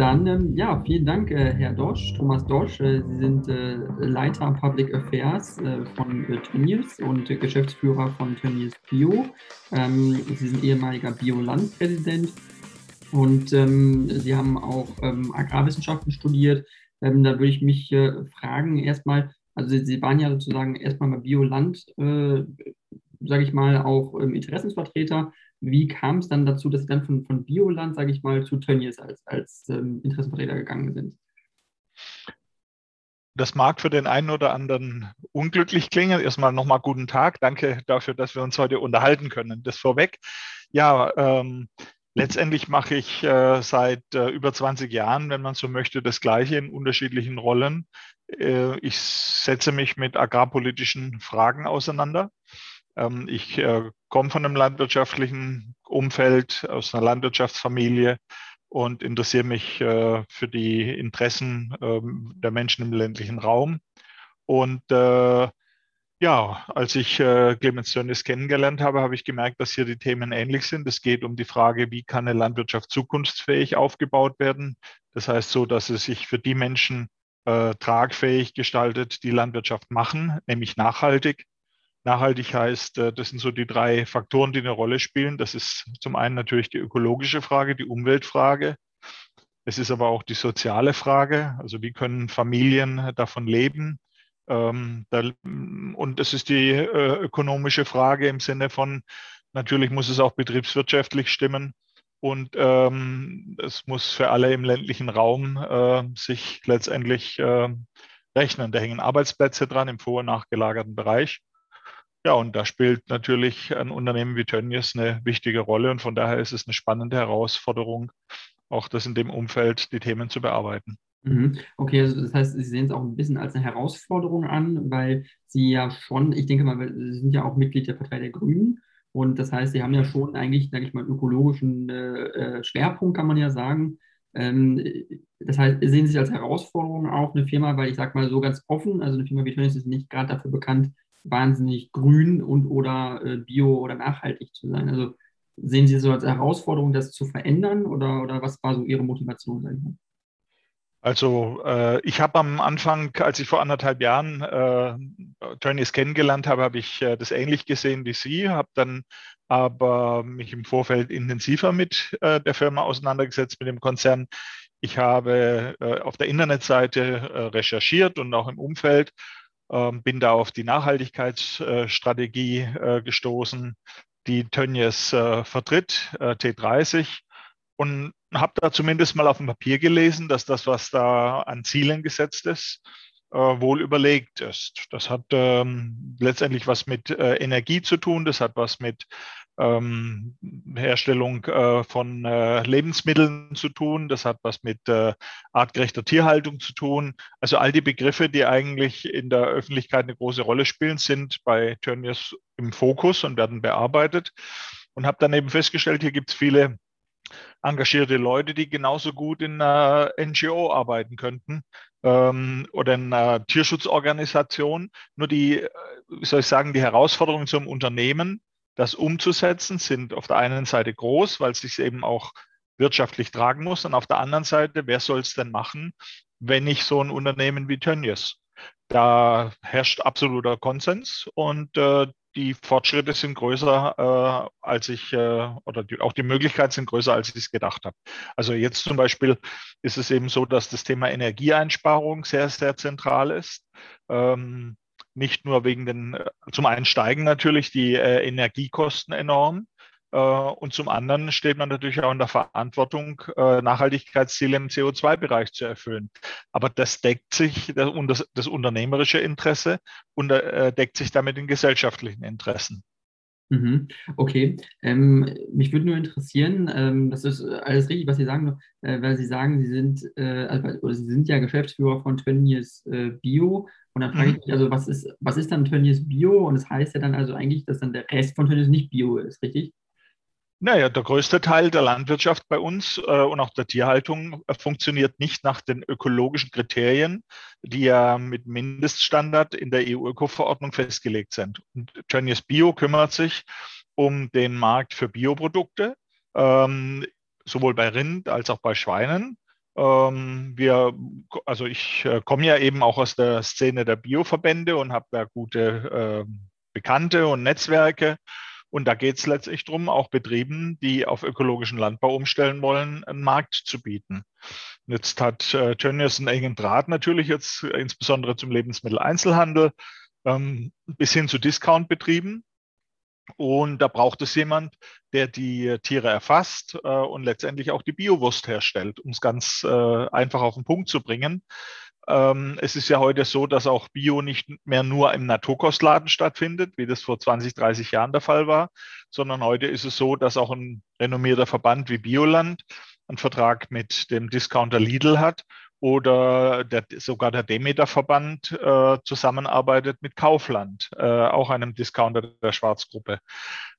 Dann, ähm, ja, vielen Dank, äh, Herr Dosch, Thomas Dosch. Äh, Sie sind äh, Leiter Public Affairs äh, von äh, Tönnies und Geschäftsführer von Tönnies Bio. Ähm, Sie sind ehemaliger Biolandpräsident und ähm, Sie haben auch ähm, Agrarwissenschaften studiert. Ähm, da würde ich mich äh, fragen, erstmal, also Sie, Sie, waren ja sozusagen erstmal mal Bioland, sage ich mal, auch ähm, Interessensvertreter. Wie kam es dann dazu, dass Sie dann von, von Bioland, sage ich mal, zu Tönnies als, als ähm, Interessenvertreter gegangen sind? Das mag für den einen oder anderen unglücklich klingen. Erstmal nochmal guten Tag. Danke dafür, dass wir uns heute unterhalten können. Das vorweg. Ja, ähm, letztendlich mache ich äh, seit äh, über 20 Jahren, wenn man so möchte, das Gleiche in unterschiedlichen Rollen. Äh, ich setze mich mit agrarpolitischen Fragen auseinander. Ähm, ich äh, komme von einem landwirtschaftlichen Umfeld, aus einer Landwirtschaftsfamilie und interessiere mich äh, für die Interessen ähm, der Menschen im ländlichen Raum. Und äh, ja, als ich äh, Clemens Tönnies kennengelernt habe, habe ich gemerkt, dass hier die Themen ähnlich sind. Es geht um die Frage, wie kann eine Landwirtschaft zukunftsfähig aufgebaut werden. Das heißt so, dass es sich für die Menschen äh, tragfähig gestaltet, die Landwirtschaft machen, nämlich nachhaltig. Nachhaltig heißt, äh, das sind so die drei Faktoren, die eine Rolle spielen. Das ist zum einen natürlich die ökologische Frage, die Umweltfrage. Es ist aber auch die soziale Frage, also wie können Familien davon leben. Ähm, und es ist die äh, ökonomische Frage im Sinne von, natürlich muss es auch betriebswirtschaftlich stimmen. Und ähm, es muss für alle im ländlichen Raum äh, sich letztendlich rechnen. Da hängen Arbeitsplätze dran im vor- und nachgelagerten Bereich. Ja, und da spielt natürlich ein Unternehmen wie Tönnies eine wichtige Rolle und von daher ist es eine spannende Herausforderung, auch das in dem Umfeld die Themen zu bearbeiten. Mhm. Okay, also das heißt, Sie sehen es auch ein bisschen als eine Herausforderung an, weil Sie ja schon, ich denke mal, Sie sind ja auch Mitglied der Partei der Grünen und das heißt, Sie haben ja schon eigentlich, sage ich mal, ökologischen äh, äh, Schwerpunkt, kann man ja sagen. Ähm, das heißt, sehen Sie sich als Herausforderung auch eine Firma, weil ich sage mal so ganz offen, also eine Firma wie Tönnies ist nicht gerade dafür bekannt, wahnsinnig grün und oder äh, bio oder nachhaltig zu sein. Also sehen Sie so als Herausforderung, das zu verändern oder, oder was war so Ihre Motivation? Also äh, ich habe am Anfang, als ich vor anderthalb Jahren äh, Tönnies kennengelernt habe, habe ich äh, das ähnlich gesehen wie Sie, habe dann aber mich im Vorfeld intensiver mit äh, der Firma auseinandergesetzt, mit dem Konzern. Ich habe äh, auf der Internetseite äh, recherchiert und auch im Umfeld bin da auf die Nachhaltigkeitsstrategie äh, gestoßen, die Tönnies äh, vertritt, äh, T30, und habe da zumindest mal auf dem Papier gelesen, dass das, was da an Zielen gesetzt ist, wohl überlegt ist. Das hat ähm, letztendlich was mit äh, Energie zu tun, das hat was mit ähm, Herstellung äh, von äh, Lebensmitteln zu tun, das hat was mit äh, artgerechter Tierhaltung zu tun. Also all die Begriffe, die eigentlich in der Öffentlichkeit eine große Rolle spielen, sind bei Tönnies im Fokus und werden bearbeitet. Und habe dann eben festgestellt, hier gibt es viele engagierte Leute, die genauso gut in einer NGO arbeiten könnten ähm, oder in einer Tierschutzorganisation. Nur die, wie soll ich sagen, die Herausforderungen zum Unternehmen das umzusetzen, sind auf der einen Seite groß, weil es sich eben auch wirtschaftlich tragen muss. Und auf der anderen Seite, wer soll es denn machen, wenn nicht so ein Unternehmen wie Tönnies? Da herrscht absoluter Konsens und äh, die Fortschritte sind größer, äh, als ich, äh, oder die, auch die Möglichkeiten sind größer, als ich es gedacht habe. Also jetzt zum Beispiel ist es eben so, dass das Thema Energieeinsparung sehr, sehr zentral ist. Ähm, nicht nur wegen den, äh, zum einen steigen natürlich die äh, Energiekosten enorm, äh, und zum anderen steht man natürlich auch in der Verantwortung, äh, Nachhaltigkeitsziele im CO2-Bereich zu erfüllen. Aber das deckt sich, das, das unternehmerische Interesse und äh, deckt sich damit in gesellschaftlichen Interessen. Mhm. Okay, ähm, mich würde nur interessieren, ähm, das ist alles richtig, was Sie sagen, äh, weil Sie sagen, Sie sind, äh, also, oder Sie sind ja Geschäftsführer von Tönnies äh, Bio und dann frage ich mhm. mich, also was ist, was ist dann Tönnies Bio und das heißt ja dann also eigentlich, dass dann der Rest von Tönnies nicht Bio ist, richtig? Naja, der größte Teil der Landwirtschaft bei uns äh, und auch der Tierhaltung äh, funktioniert nicht nach den ökologischen Kriterien, die ja mit Mindeststandard in der EU-Öko-Verordnung festgelegt sind. Und Tönnies Bio kümmert sich um den Markt für Bioprodukte, ähm, sowohl bei Rind als auch bei Schweinen. Ähm, wir, also ich äh, komme ja eben auch aus der Szene der Bioverbände und habe da gute äh, Bekannte und Netzwerke. Und da geht es letztlich darum, auch Betrieben, die auf ökologischen Landbau umstellen wollen, einen Markt zu bieten. Jetzt hat äh, Tönnies einen engen Draht natürlich jetzt äh, insbesondere zum Lebensmitteleinzelhandel ähm, bis hin zu Discountbetrieben. Und da braucht es jemand, der die Tiere erfasst äh, und letztendlich auch die Biowurst herstellt, um es ganz äh, einfach auf den Punkt zu bringen. Ähm, es ist ja heute so, dass auch Bio nicht mehr nur im Naturkostladen stattfindet, wie das vor 20, 30 Jahren der Fall war, sondern heute ist es so, dass auch ein renommierter Verband wie Bioland einen Vertrag mit dem Discounter Lidl hat oder der, sogar der Demeter-Verband äh, zusammenarbeitet mit Kaufland, äh, auch einem Discounter der Schwarzgruppe.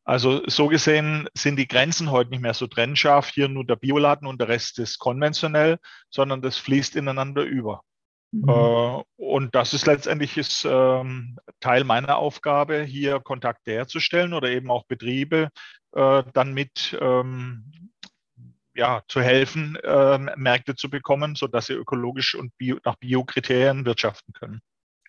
Also so gesehen sind die Grenzen heute nicht mehr so trennscharf, hier nur der Bioladen und der Rest ist konventionell, sondern das fließt ineinander über. Mhm. Äh, und das ist letztendlich ist, ähm, Teil meiner Aufgabe, hier Kontakte herzustellen oder eben auch Betriebe äh, dann mit ähm, ja, zu helfen, äh, Märkte zu bekommen, sodass sie ökologisch und bio, nach Biokriterien wirtschaften können.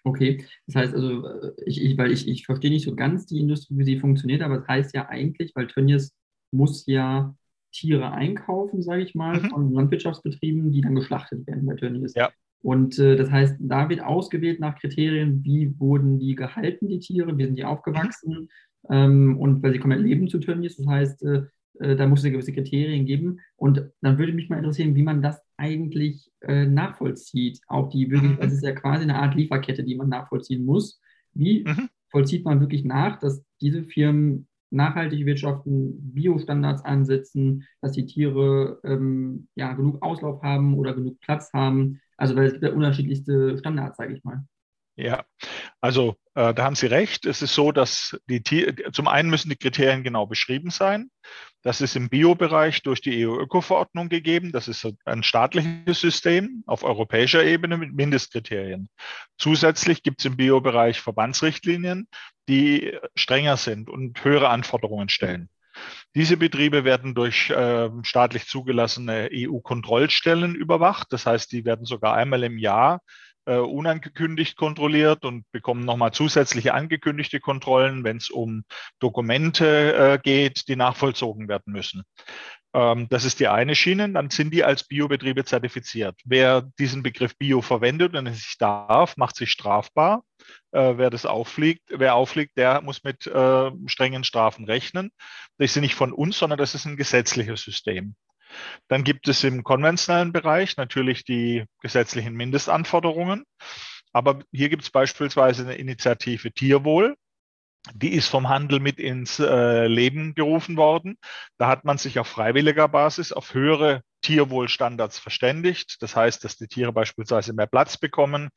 Okay, das heißt also, äh, ich, ich, weil ich, ich verstehe nicht so ganz die Industrie, wie sie funktioniert, aber das heißt ja eigentlich, weil Tönnies muss ja Tiere einkaufen, sage ich mal, mhm. von Landwirtschaftsbetrieben, die dann geschlachtet werden bei Tönnies. Ja. Und äh, das heißt, da wird ausgewählt nach Kriterien, wie wurden die gehalten, die Tiere, wie sind die aufgewachsen. Ähm, und weil sie komplett leben zu Tönnies, das heißt, äh, äh, da muss es gewisse Kriterien geben. Und dann würde mich mal interessieren, wie man das eigentlich äh, nachvollzieht. Auch die wirklich, mhm. das ist ja quasi eine Art Lieferkette, die man nachvollziehen muss. Wie mhm. vollzieht man wirklich nach, dass diese Firmen nachhaltig wirtschaften, Biostandards ansetzen, dass die Tiere ähm, ja, genug Auslauf haben oder genug Platz haben. Also weil es gibt ja unterschiedlichste Standards, sage ich mal. Ja, also äh, da haben Sie recht. Es ist so, dass die zum einen müssen die Kriterien genau beschrieben sein. Das ist im Biobereich durch die EU-Öko-Verordnung gegeben. Das ist ein staatliches System auf europäischer Ebene mit Mindestkriterien. Zusätzlich gibt es im Biobereich Verbandsrichtlinien, die strenger sind und höhere Anforderungen stellen. Diese Betriebe werden durch äh, staatlich zugelassene EU-Kontrollstellen überwacht. Das heißt, die werden sogar einmal im Jahr äh, unangekündigt kontrolliert und bekommen nochmal zusätzliche angekündigte Kontrollen, wenn es um Dokumente äh, geht, die nachvollzogen werden müssen. Ähm, das ist die eine Schiene. Dann sind die als Biobetriebe zertifiziert. Wer diesen Begriff Bio verwendet und es nicht darf, macht sich strafbar. Äh, wer das auffliegt, wer auffliegt, der muss mit äh, strengen Strafen rechnen. Das ist nicht von uns, sondern das ist ein gesetzliches System. Dann gibt es im konventionellen Bereich natürlich die gesetzlichen Mindestanforderungen. Aber hier gibt es beispielsweise eine Initiative Tierwohl. Die ist vom Handel mit ins äh, Leben gerufen worden. Da hat man sich auf freiwilliger Basis auf höhere Tierwohlstandards verständigt. Das heißt, dass die Tiere beispielsweise mehr Platz bekommen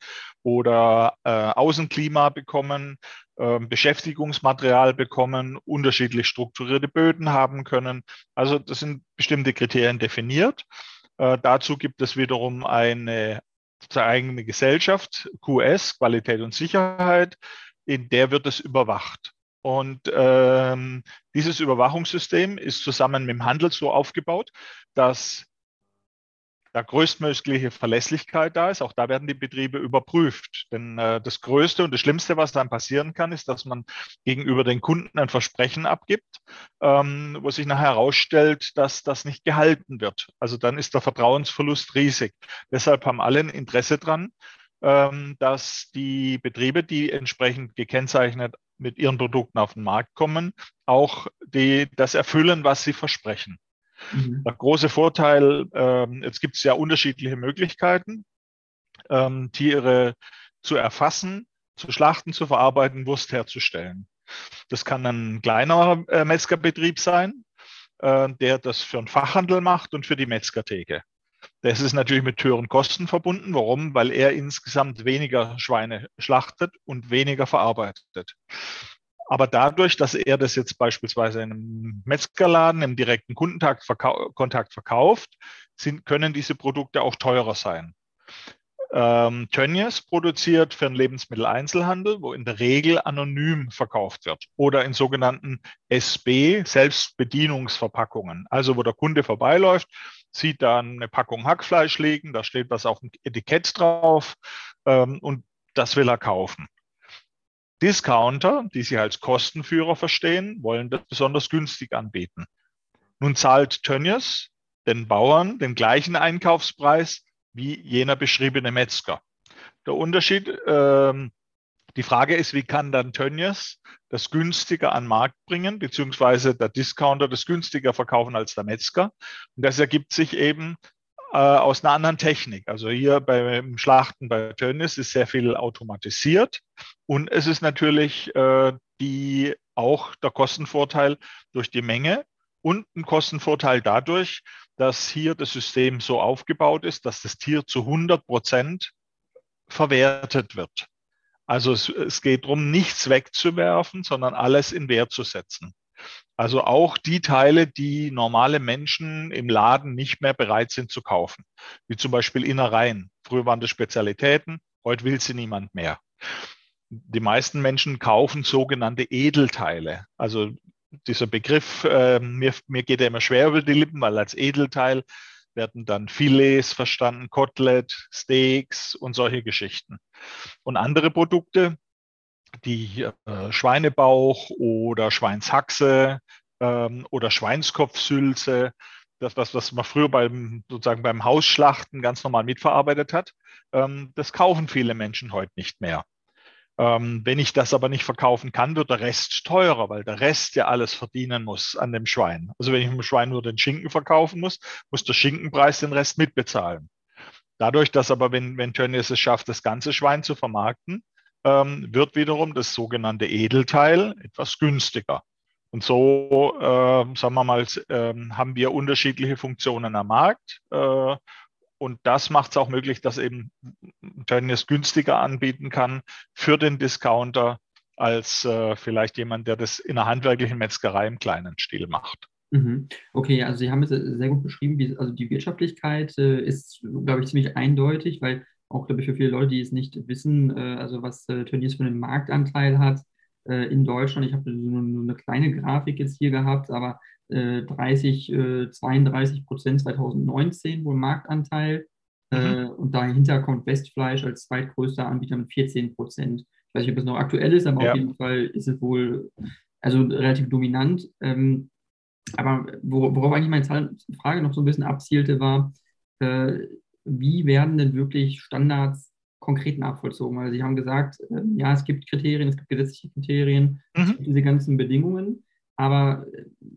oder äh, Außenklima bekommen, äh, Beschäftigungsmaterial bekommen, unterschiedlich strukturierte Böden haben können. Also das sind bestimmte Kriterien definiert. Äh, dazu gibt es wiederum eine eigene Gesellschaft, QS, Qualität und Sicherheit, in der wird es überwacht. Und ähm, dieses Überwachungssystem ist zusammen mit dem Handel so aufgebaut, dass da größtmögliche Verlässlichkeit da ist. Auch da werden die Betriebe überprüft. Denn äh, das Größte und das Schlimmste, was dann passieren kann, ist, dass man gegenüber den Kunden ein Versprechen abgibt, ähm, wo sich nachher herausstellt, dass das nicht gehalten wird. Also dann ist der Vertrauensverlust riesig. Deshalb haben alle ein Interesse dran, dass die Betriebe, die entsprechend gekennzeichnet mit ihren Produkten auf den Markt kommen, auch die, das erfüllen, was sie versprechen. Mhm. Der große Vorteil, ähm, jetzt gibt es ja unterschiedliche Möglichkeiten, ähm, Tiere zu erfassen, zu schlachten, zu verarbeiten, Wurst herzustellen. Das kann ein kleiner äh, Metzgerbetrieb sein, äh, der das für einen Fachhandel macht und für die Metzgertheke. Das ist natürlich mit höheren Kosten verbunden. Warum? Weil er insgesamt weniger Schweine schlachtet und weniger verarbeitet. Aber dadurch, dass er das jetzt beispielsweise in einem Metzgerladen im direkten Kundenkontakt verkau verkauft, sind, können diese Produkte auch teurer sein. Ähm, Tönnies produziert für den Lebensmitteleinzelhandel, wo in der Regel anonym verkauft wird oder in sogenannten SB, Selbstbedienungsverpackungen. Also wo der Kunde vorbeiläuft, sieht da eine Packung Hackfleisch liegen, da steht was auf dem Etikett drauf ähm, und das will er kaufen. Discounter, die sich als Kostenführer verstehen, wollen das besonders günstig anbieten. Nun zahlt Tönnies den Bauern den gleichen Einkaufspreis wie jener beschriebene Metzger. Der Unterschied, äh, die Frage ist, wie kann dann Tönnies das günstiger an den Markt bringen, beziehungsweise der Discounter das günstiger verkaufen als der Metzger. Und das ergibt sich eben äh, aus einer anderen Technik. Also hier beim Schlachten bei Tönnies ist sehr viel automatisiert und es ist natürlich äh, die, auch der Kostenvorteil durch die Menge und ein Kostenvorteil dadurch, dass hier das System so aufgebaut ist, dass das Tier zu 100 Prozent verwertet wird. Also es, es geht darum, nichts wegzuwerfen, sondern alles in Wert zu setzen. Also auch die Teile, die normale Menschen im Laden nicht mehr bereit sind zu kaufen, wie zum Beispiel Innereien. Früher waren das Spezialitäten, heute will sie niemand mehr. Die meisten Menschen kaufen sogenannte Edelteile. Also dieser Begriff, äh, mir, mir geht er immer schwer über die Lippen, weil als Edelteil werden dann Filets verstanden, Kotelett, Steaks und solche Geschichten. Und andere Produkte, die äh, Schweinebauch oder Schweinshaxe ähm, oder Schweinskopfsülze, das, was, was man früher beim, sozusagen beim Hausschlachten ganz normal mitverarbeitet hat, ähm, das kaufen viele Menschen heute nicht mehr. Ähm, wenn ich das aber nicht verkaufen kann, wird der Rest teurer, weil der Rest ja alles verdienen muss an dem Schwein. Also wenn ich dem Schwein nur den Schinken verkaufen muss, muss der Schinkenpreis den Rest mitbezahlen. Dadurch, dass aber, wenn, wenn Tönnies es schafft, das ganze Schwein zu vermarkten, ähm, wird wiederum das sogenannte Edelteil etwas günstiger. Und so, äh, sagen wir mal, äh, haben wir unterschiedliche Funktionen am Markt. Äh, und das macht es auch möglich, dass eben Tönnies günstiger anbieten kann für den Discounter als äh, vielleicht jemand, der das in der handwerklichen Metzgerei im kleinen Stil macht. Mhm. Okay, also Sie haben es sehr gut beschrieben, wie, also die Wirtschaftlichkeit äh, ist, glaube ich, ziemlich eindeutig, weil auch, glaube ich, für viele Leute, die es nicht wissen, äh, also was äh, Tönnies für einen Marktanteil hat äh, in Deutschland. Ich habe nur eine kleine Grafik jetzt hier gehabt, aber 30, äh, 32 äh, Prozent 2019 wohl Marktanteil. Äh, mhm. und dahinter kommt Westfleisch als zweitgrößter Anbieter mit 14 Prozent. Ich weiß nicht, ob es noch aktuell ist, aber ja. auf jeden Fall ist es wohl also relativ dominant. Ähm, aber worauf eigentlich meine Frage noch so ein bisschen abzielte, war, äh, wie werden denn wirklich Standards konkret nachvollzogen? Weil Sie haben gesagt, äh, ja, es gibt Kriterien, es gibt gesetzliche Kriterien, mhm. es gibt diese ganzen Bedingungen. Aber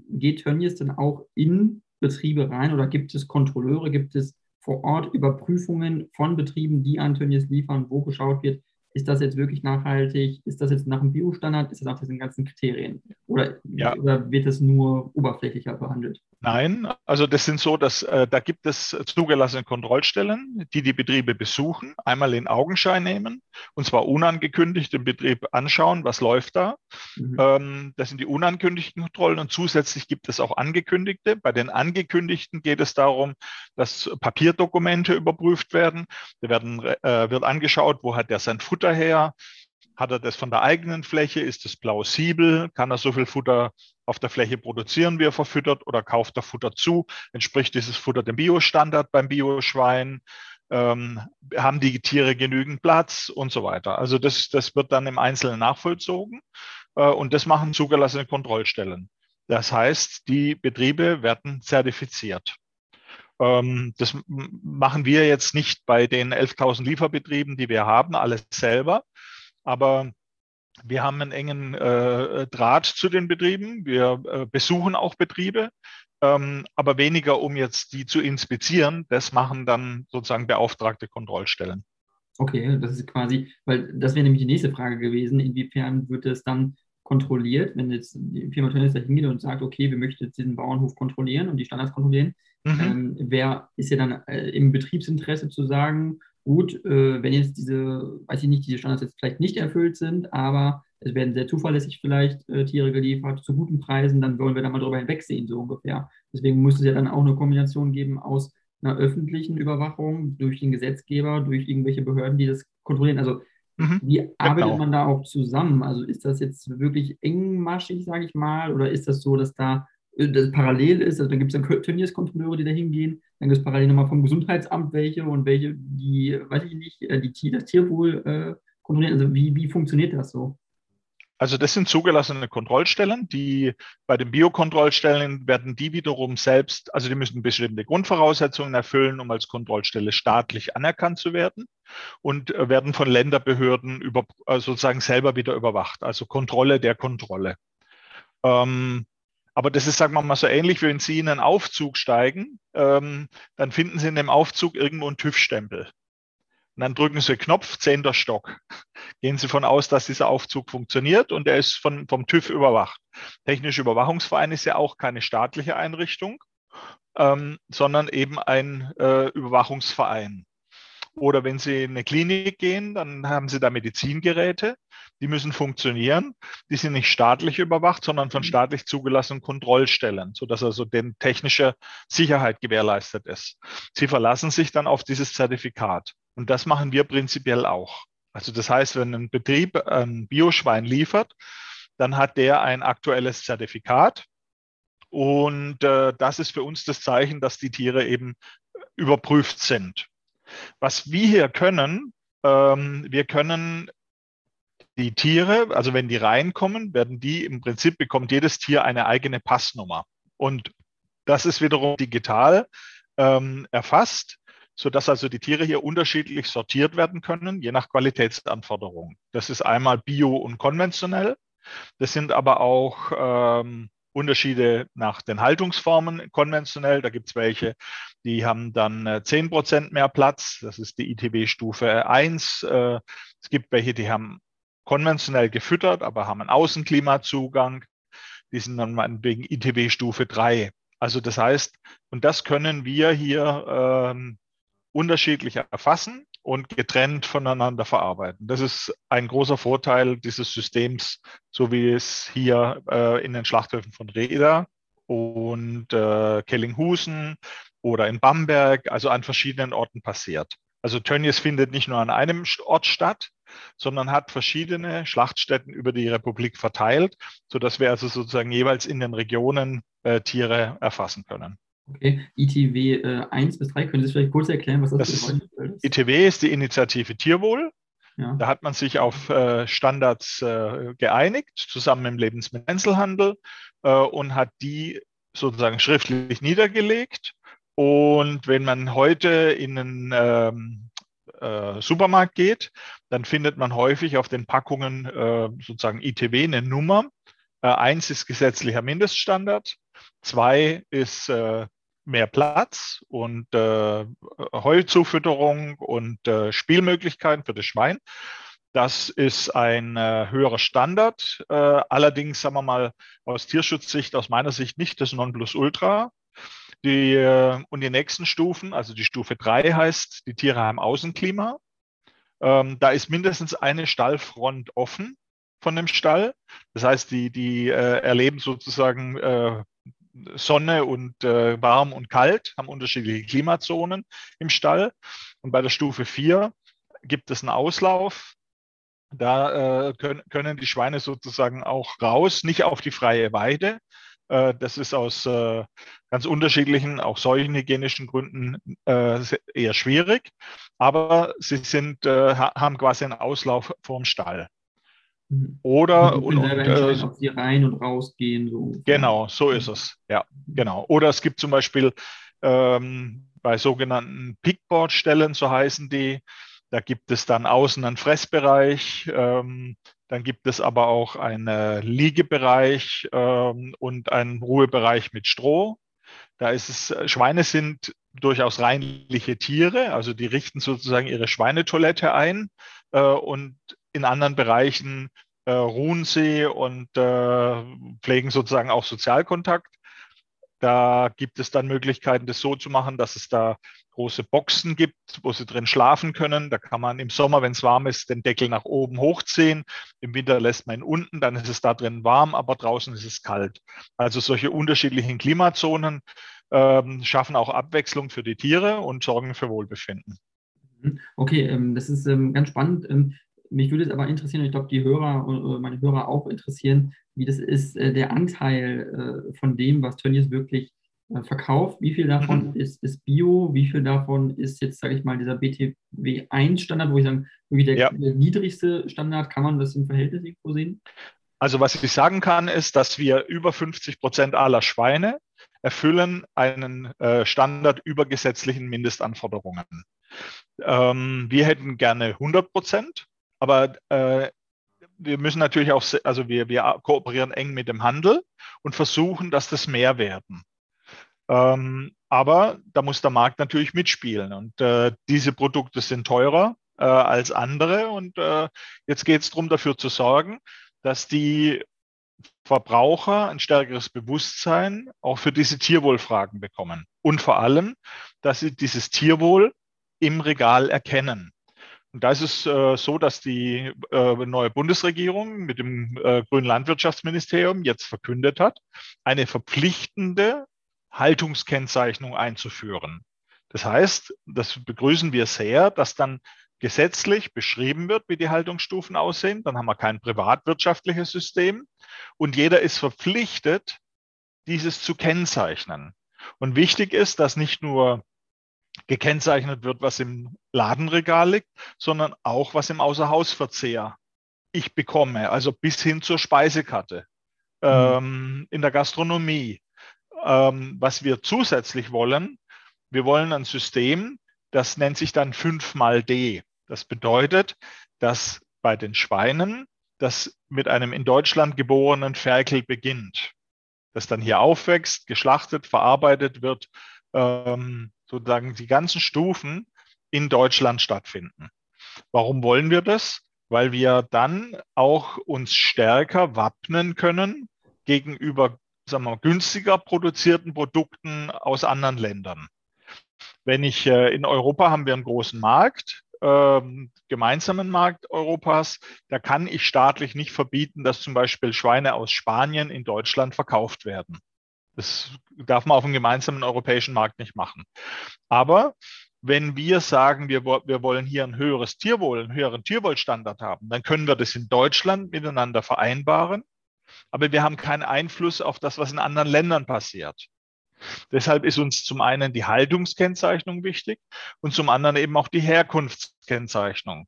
geht Tönnies dann auch in Betriebe rein oder gibt es Kontrolleure, gibt es vor Ort Überprüfungen von Betrieben, die an Tönnies liefern, wo geschaut wird, ist das jetzt wirklich nachhaltig? Ist das jetzt nach dem Biostandard? Ist das nach diesen ganzen Kriterien? Oder, ja. oder wird es nur oberflächlicher behandelt? Nein, also das sind so, dass äh, da gibt es zugelassene Kontrollstellen, die die Betriebe besuchen, einmal in Augenschein nehmen und zwar unangekündigt den Betrieb anschauen, was läuft da. Mhm. Ähm, das sind die unangekündigten Kontrollen und zusätzlich gibt es auch angekündigte. Bei den angekündigten geht es darum, dass Papierdokumente überprüft werden. Da werden, äh, wird angeschaut, wo hat der sein Futter her, Hat er das von der eigenen Fläche? Ist es plausibel? Kann er so viel Futter auf der Fläche produzieren, wie er verfüttert? Oder kauft er Futter zu? Entspricht dieses Futter dem Biostandard beim Bioschwein? Ähm, haben die Tiere genügend Platz und so weiter? Also das, das wird dann im Einzelnen nachvollzogen äh, und das machen zugelassene Kontrollstellen. Das heißt, die Betriebe werden zertifiziert. Ähm, das machen wir jetzt nicht bei den 11.000 Lieferbetrieben, die wir haben, alles selber, aber wir haben einen engen äh, Draht zu den Betrieben. Wir äh, besuchen auch Betriebe, ähm, aber weniger, um jetzt die zu inspizieren. Das machen dann sozusagen beauftragte Kontrollstellen. Okay, das ist quasi, weil das wäre nämlich die nächste Frage gewesen. Inwiefern wird es dann kontrolliert, wenn jetzt die Firma Tönnies da hingeht und sagt, okay, wir möchten jetzt diesen Bauernhof kontrollieren und die Standards kontrollieren? Mhm. Ähm, wer ist ja dann äh, im Betriebsinteresse zu sagen, gut, äh, wenn jetzt diese, weiß ich nicht, diese Standards jetzt vielleicht nicht erfüllt sind, aber es werden sehr zuverlässig vielleicht äh, Tiere geliefert zu guten Preisen, dann wollen wir da mal drüber hinwegsehen, so ungefähr. Deswegen muss es ja dann auch eine Kombination geben aus einer öffentlichen Überwachung durch den Gesetzgeber, durch irgendwelche Behörden, die das kontrollieren. Also mhm, wie arbeitet man da auch zusammen? Also ist das jetzt wirklich engmaschig, sage ich mal, oder ist das so, dass da das parallel ist. Also dann gibt es dann Turnierskontrolleure, die da hingehen. Dann gibt es parallel nochmal vom Gesundheitsamt welche und welche, die, weiß ich nicht, äh, die, das Tierwohl äh, kontrollieren. Also wie, wie funktioniert das so? Also das sind zugelassene Kontrollstellen, die bei den Biokontrollstellen werden die wiederum selbst, also die müssen bestimmte Grundvoraussetzungen erfüllen, um als Kontrollstelle staatlich anerkannt zu werden und äh, werden von Länderbehörden über, äh, sozusagen selber wieder überwacht, also Kontrolle der Kontrolle. Ähm, aber das ist, sagen wir mal, so ähnlich, wie wenn Sie in einen Aufzug steigen, ähm, dann finden Sie in dem Aufzug irgendwo einen TÜV-Stempel. Und dann drücken Sie Knopf, zehnter Stock. Gehen Sie von aus, dass dieser Aufzug funktioniert und er ist von, vom TÜV überwacht. Technische Überwachungsverein ist ja auch keine staatliche Einrichtung, ähm, sondern eben ein äh, Überwachungsverein. Oder wenn Sie in eine Klinik gehen, dann haben Sie da Medizingeräte die müssen funktionieren. Die sind nicht staatlich überwacht, sondern von mhm. staatlich zugelassenen Kontrollstellen, sodass also den technische Sicherheit gewährleistet ist. Sie verlassen sich dann auf dieses Zertifikat. Und das machen wir prinzipiell auch. Also das heißt, wenn ein Betrieb ein Bioschwein liefert, dann hat der ein aktuelles Zertifikat. Und äh, das ist für uns das Zeichen, dass die Tiere eben überprüft sind. Was wir hier können, ähm, wir können die Tiere, also wenn die reinkommen, werden die im Prinzip bekommt jedes Tier eine eigene Passnummer. Und das ist wiederum digital ähm, erfasst, sodass also die Tiere hier unterschiedlich sortiert werden können, je nach Qualitätsanforderungen. Das ist einmal bio und konventionell. Das sind aber auch ähm, Unterschiede nach den Haltungsformen konventionell. Da gibt es welche, die haben dann äh, 10% mehr Platz. Das ist die ITW-Stufe 1. Äh, es gibt welche, die haben konventionell gefüttert, aber haben einen Außenklimazugang. Die sind dann wegen ITW Stufe 3. Also das heißt, und das können wir hier ähm, unterschiedlich erfassen und getrennt voneinander verarbeiten. Das ist ein großer Vorteil dieses Systems, so wie es hier äh, in den Schlachthöfen von Reda und äh, Kellinghusen oder in Bamberg, also an verschiedenen Orten passiert. Also Tönnies findet nicht nur an einem Ort statt, sondern hat verschiedene Schlachtstätten über die Republik verteilt, sodass wir also sozusagen jeweils in den Regionen äh, Tiere erfassen können. Okay, ITW äh, 1 bis 3, können Sie vielleicht kurz erklären, was das, das bedeutet? ITW ist die Initiative Tierwohl. Ja. Da hat man sich auf äh, Standards äh, geeinigt, zusammen im Lebensmitteleinzelhandel äh, und hat die sozusagen schriftlich niedergelegt. Und wenn man heute in einen ähm, äh, Supermarkt geht, dann findet man häufig auf den Packungen äh, sozusagen ITW eine Nummer. Äh, eins ist gesetzlicher Mindeststandard, zwei ist äh, mehr Platz und äh, Heuzufütterung und äh, Spielmöglichkeiten für das Schwein. Das ist ein äh, höherer Standard. Äh, allerdings, sagen wir mal, aus Tierschutzsicht, aus meiner Sicht nicht das Nonplusultra. Die, äh, und die nächsten Stufen, also die Stufe 3 heißt, die Tiere haben Außenklima. Ähm, da ist mindestens eine Stallfront offen von dem Stall. Das heißt, die, die äh, erleben sozusagen äh, Sonne und äh, warm und kalt, haben unterschiedliche Klimazonen im Stall. Und bei der Stufe 4 gibt es einen Auslauf Da äh, können, können die Schweine sozusagen auch raus, nicht auf die freie Weide. Äh, das ist aus äh, ganz unterschiedlichen, auch solchen hygienischen Gründen äh, eher schwierig. Aber sie sind, haben quasi einen Auslauf vorm Stall. Mhm. Oder Und, und, äh, ob sie rein und rausgehen. So. Genau, so ist es. Ja, genau. Oder es gibt zum Beispiel ähm, bei sogenannten Pickboard-Stellen, so heißen die, da gibt es dann außen einen Fressbereich, ähm, dann gibt es aber auch einen Liegebereich ähm, und einen Ruhebereich mit Stroh. Da ist es, Schweine sind durchaus reinliche Tiere, also die richten sozusagen ihre Schweinetoilette ein äh, und in anderen Bereichen äh, ruhen sie und äh, pflegen sozusagen auch Sozialkontakt. Da gibt es dann Möglichkeiten, das so zu machen, dass es da große Boxen gibt, wo sie drin schlafen können. Da kann man im Sommer, wenn es warm ist, den Deckel nach oben hochziehen. Im Winter lässt man ihn unten, dann ist es da drin warm, aber draußen ist es kalt. Also solche unterschiedlichen Klimazonen ähm, schaffen auch Abwechslung für die Tiere und sorgen für Wohlbefinden. Mhm. Okay, ähm, das ist ähm, ganz spannend. Ähm, mich würde es aber interessieren, ich glaube, die Hörer und meine Hörer auch interessieren, wie das ist, äh, der Anteil äh, von dem, was Tönnies wirklich verkauft. Wie viel davon Mhm. ist, ist Bio? Wie viel davon ist jetzt, sage ich mal, dieser BTW 1-Standard, wo ich sage, wirklich der, Ja. der niedrigste Standard? Kann man das im Verhältnis irgendwo sehen? Also was ich sagen kann, ist, dass wir über 50 Prozent aller Schweine erfüllen einen äh, Standard über gesetzlichen Mindestanforderungen. Ähm, wir hätten gerne 100 Prozent, aber äh, wir müssen natürlich auch, also wir, wir kooperieren eng mit dem Handel und versuchen, dass das mehr werden. Ähm, aber da muss der Markt natürlich mitspielen und äh, diese Produkte sind teurer äh, als andere und äh, jetzt geht es darum, dafür zu sorgen, dass die Verbraucher ein stärkeres Bewusstsein auch für diese Tierwohlfragen bekommen. Und vor allem, dass sie dieses Tierwohl im Regal erkennen. Und da ist es äh, so, dass die äh, neue Bundesregierung mit dem äh, grünen Landwirtschaftsministerium jetzt verkündet hat, eine verpflichtende Haltungskennzeichnung einzuführen. Das heißt, das begrüßen wir sehr, dass dann gesetzlich beschrieben wird, wie die Haltungsstufen aussehen. Dann haben wir kein privatwirtschaftliches System und jeder ist verpflichtet, dieses zu kennzeichnen. Und wichtig ist, dass nicht nur gekennzeichnet wird, was im Ladenregal liegt, sondern auch, was im Außerhausverzehr ich bekomme, also bis hin zur Speisekarte ähm, in der Gastronomie. Ähm, was wir zusätzlich wollen, wir wollen ein System, das nennt sich dann 5 mal D. Das bedeutet, dass bei den Schweinen das mit einem in Deutschland geborenen Ferkel beginnt, das dann hier aufwächst, geschlachtet, verarbeitet wird, ähm, sozusagen die ganzen Stufen in Deutschland stattfinden. Warum wollen wir das? Weil wir dann auch uns stärker wappnen können gegenüber sagen wir, mal, günstiger produzierten Produkten aus anderen Ländern. Wenn ich äh, in Europa haben wir einen großen Markt, ähm, gemeinsamen Markt Europas, da kann ich staatlich nicht verbieten, dass zum Beispiel Schweine aus Spanien in Deutschland verkauft werden. Das darf man auf dem gemeinsamen europäischen Markt nicht machen. Aber wenn wir sagen, wir, wir wollen hier ein höheres Tierwohl, einen höheren Tierwohlstandard haben, dann können wir das in Deutschland miteinander vereinbaren. Aber wir haben keinen Einfluss auf das, was in anderen Ländern passiert. Deshalb ist uns zum einen die Haltungskennzeichnung wichtig und zum anderen eben auch die Herkunftskennzeichnung.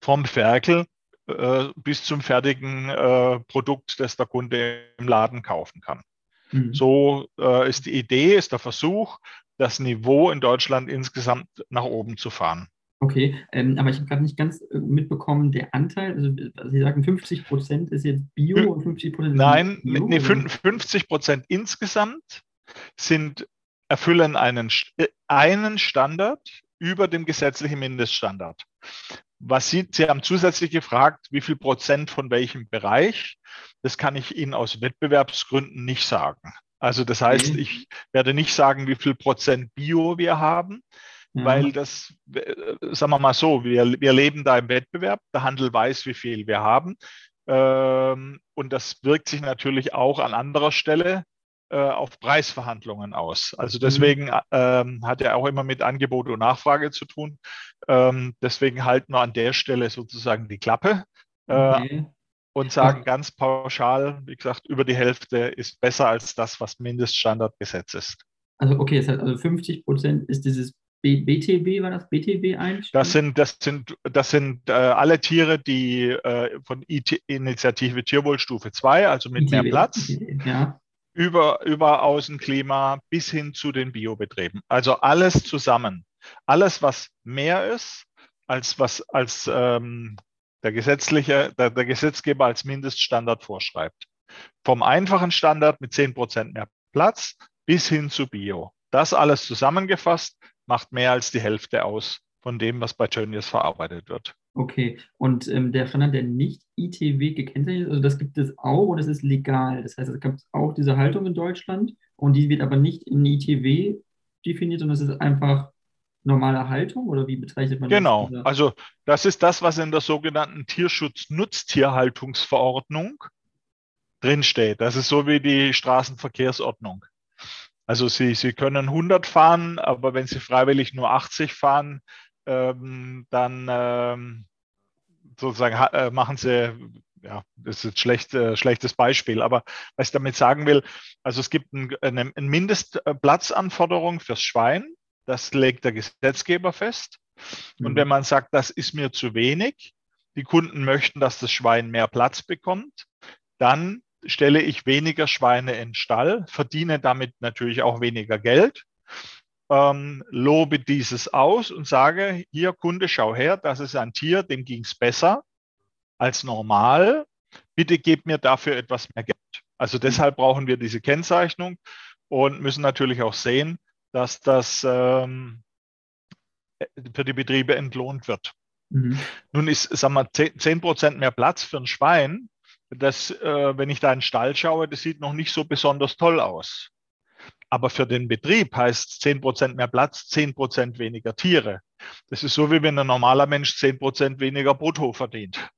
Vom Ferkel äh, bis zum fertigen äh, Produkt, das der Kunde im Laden kaufen kann. Mhm. So äh, ist die Idee, ist der Versuch, das Niveau in Deutschland insgesamt nach oben zu fahren. Okay, ähm, aber ich habe gerade nicht ganz äh, mitbekommen, der Anteil, also, also Sie sagen 50 Prozent ist jetzt Bio und 50 Prozent Nein, Bio, nee, oder? fün- 50 Prozent insgesamt sind, erfüllen einen, äh, einen Standard über dem gesetzlichen Mindeststandard. Was Sie, Sie haben zusätzlich gefragt, wie viel Prozent von welchem Bereich. Das kann ich Ihnen aus Wettbewerbsgründen nicht sagen. Also das heißt, Okay. ich werde nicht sagen, wie viel Prozent Bio wir haben, Ja. weil das, äh, sagen wir mal so, wir, wir leben da im Wettbewerb, der Handel weiß, wie viel wir haben. Ähm, und das wirkt sich natürlich auch an anderer Stelle äh, auf Preisverhandlungen aus. Also mhm. deswegen mhm. ähm, hat er auch immer mit Angebot und Nachfrage zu tun. Ähm, deswegen halten wir an der Stelle sozusagen die Klappe äh, okay. und sagen ganz pauschal, wie gesagt, über die Hälfte ist besser als das, was Mindeststandardgesetz ist. Also okay, das heißt also 50 Prozent ist dieses B BTW, war das BTW 1? Das sind, das sind, das sind äh, alle Tiere, die äh, von IT Initiative Tierwohlstufe 2, also mit ITW, mehr Platz, ja über, über Außenklima bis hin zu den Biobetrieben. Also alles zusammen. Alles, was mehr ist, als was als ähm, der gesetzliche, der, der Gesetzgeber als Mindeststandard vorschreibt. Vom einfachen Standard mit 10 Prozent mehr Platz bis hin zu Bio. Das alles zusammengefasst macht mehr als die Hälfte aus von dem, was bei Tönnies verarbeitet wird. Okay, und ähm, der Standard, der nicht ITW gekennzeichnet ist, also das gibt es auch und es ist legal. Das heißt, es gibt auch diese Haltung in Deutschland und die wird aber nicht in ITW definiert, sondern es ist einfach normale Haltung oder wie bezeichnet man genau. das? Genau, also das ist das, was in der sogenannten Tierschutz-Nutztierhaltungsverordnung drinsteht. Das ist so wie die Straßenverkehrsordnung. Also Sie, Sie können 100 fahren, aber wenn Sie freiwillig nur 80 fahren, ähm, dann ähm, sozusagen äh, machen sie, ja, das ist jetzt schlecht, äh, schlechtes Beispiel, aber was ich damit sagen will, also es gibt ein, eine, eine Mindestplatzanforderung fürs Schwein, das legt der Gesetzgeber fest. Mhm. Und wenn man sagt, das ist mir zu wenig, die Kunden möchten, dass das Schwein mehr Platz bekommt, dann stelle ich weniger Schweine in den Stall, verdiene damit natürlich auch weniger Geld ähm, lobe dieses aus und sage, hier Kunde, schau her, das ist ein Tier, dem ging es besser als normal. Bitte gebt mir dafür etwas mehr Geld. Also deshalb brauchen wir diese Kennzeichnung und müssen natürlich auch sehen, dass das ähm, für die Betriebe entlohnt wird. Mhm. Nun ist, sagen wir, 10 Prozent mehr Platz für ein Schwein. Das, äh, wenn ich da in den Stall schaue, das sieht noch nicht so besonders toll aus. Aber für den Betrieb heißt 10 Prozent mehr Platz, 10 Prozent weniger Tiere. Das ist so, wie wenn ein normaler Mensch 10 Prozent weniger Brutto verdient.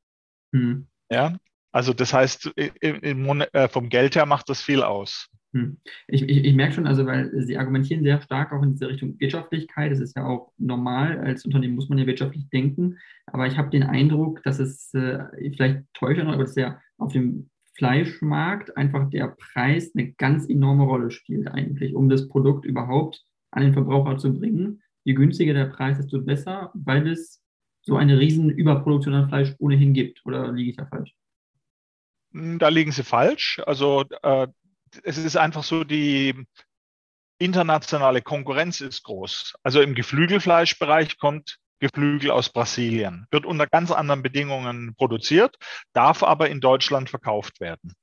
Mhm. Ja, also das heißt, äh, vom Geld her macht das viel aus. Hm. Ich, ich, ich, merke schon, also weil Sie argumentieren sehr stark auch in diese Richtung Wirtschaftlichkeit. Das ist ja auch normal. Als Unternehmen muss man ja wirtschaftlich denken. Aber ich habe den Eindruck, dass es äh, vielleicht täuscht, aber dass ja auf dem Fleischmarkt einfach der Preis eine ganz enorme Rolle spielt eigentlich, um das Produkt überhaupt an den Verbraucher zu bringen. Je günstiger der Preis, desto besser, weil es so eine riesen Überproduktion an Fleisch ohnehin gibt. Oder liege ich da falsch? Hm, da liegen Sie falsch. Also äh, es ist einfach so, die internationale Konkurrenz ist groß. Also im Geflügelfleischbereich kommt Geflügel aus Brasilien. Wird unter ganz anderen Bedingungen produziert, darf aber in Deutschland verkauft werden.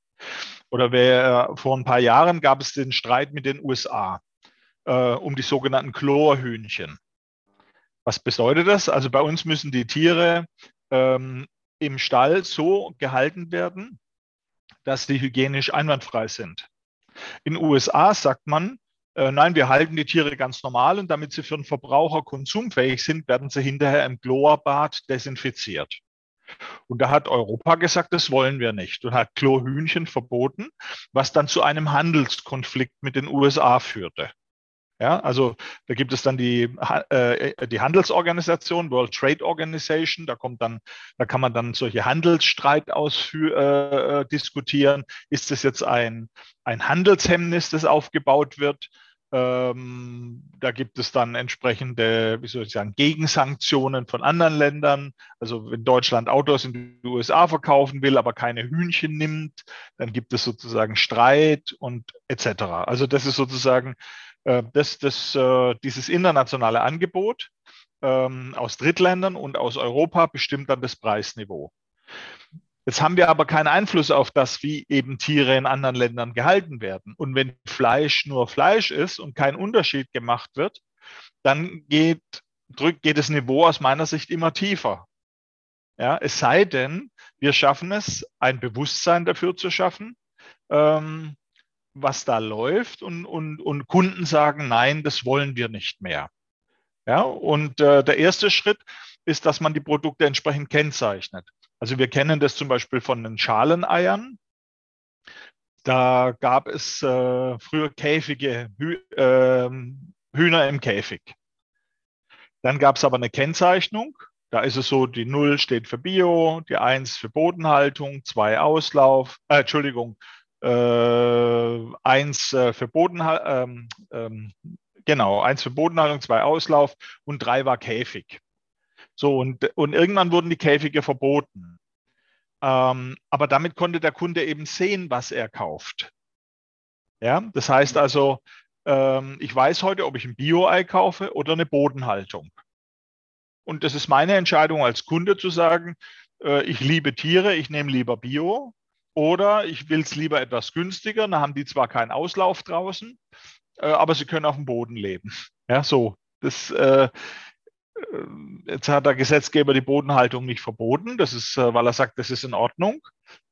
Oder wer, vor ein paar Jahren gab es den Streit mit den USA äh, um die sogenannten Chlorhühnchen. Was bedeutet das? Also bei uns müssen die Tiere ähm, im Stall so gehalten werden, dass sie hygienisch einwandfrei sind. In den USA sagt man, äh, nein, wir halten die Tiere ganz normal und damit sie für den Verbraucher konsumfähig sind, werden sie hinterher im Chlorbad desinfiziert. Und da hat Europa gesagt, das wollen wir nicht und hat Chlorhühnchen verboten, was dann zu einem Handelskonflikt mit den USA führte. Ja, also da gibt es dann die, äh, die Handelsorganisation, World Trade Organization, da kommt dann, da kann man dann solche Handelsstreit ausfü äh, diskutieren. Ist es jetzt ein, ein Handelshemmnis, das aufgebaut wird? Ähm, da gibt es dann entsprechende, wie soll ich sagen, Gegensanktionen von anderen Ländern. Also wenn Deutschland Autos in die USA verkaufen will, aber keine Hühnchen nimmt, dann gibt es sozusagen Streit und etc. Also das ist sozusagen äh, das, das, äh, dieses internationale Angebot ähm, aus Drittländern und aus Europa bestimmt dann das Preisniveau. Jetzt haben wir aber keinen Einfluss auf das, wie eben Tiere in anderen Ländern gehalten werden. Und wenn Fleisch nur Fleisch ist und kein Unterschied gemacht wird, dann geht, drückt, geht das Niveau aus meiner Sicht immer tiefer. Ja, es sei denn, wir schaffen es, ein Bewusstsein dafür zu schaffen, ähm, was da läuft und, und, und Kunden sagen, nein, das wollen wir nicht mehr. Ja, und äh, der erste Schritt ist, dass man die Produkte entsprechend kennzeichnet. Also wir kennen das zum Beispiel von den Schaleneiern. Da gab es äh, früher Käfige, Hü äh, Hühner im Käfig. Dann gab es aber eine Kennzeichnung. Da ist es so, die 0 steht für Bio, die 1 für Bodenhaltung, 2 Auslauf, äh, Entschuldigung, äh, 1 äh, für Bodenhaltung, ähm, ähm, genau, 1 für Bodenhaltung, 2 Auslauf und 3 war Käfig. So, und, und irgendwann wurden die Käfige verboten. Ähm, aber damit konnte der Kunde eben sehen, was er kauft. Ja, das heißt also, ähm, ich weiß heute, ob ich ein Bio-Ei kaufe oder eine Bodenhaltung. Und das ist meine Entscheidung als Kunde zu sagen, äh, ich liebe Tiere, ich nehme lieber Bio oder ich will es lieber etwas günstiger, dann haben die zwar keinen Auslauf draußen, äh, aber sie können auf dem Boden leben. Ja, so. Das, äh, äh, jetzt hat der Gesetzgeber die Bodenhaltung nicht verboten, das ist, äh, weil er sagt, das ist in Ordnung.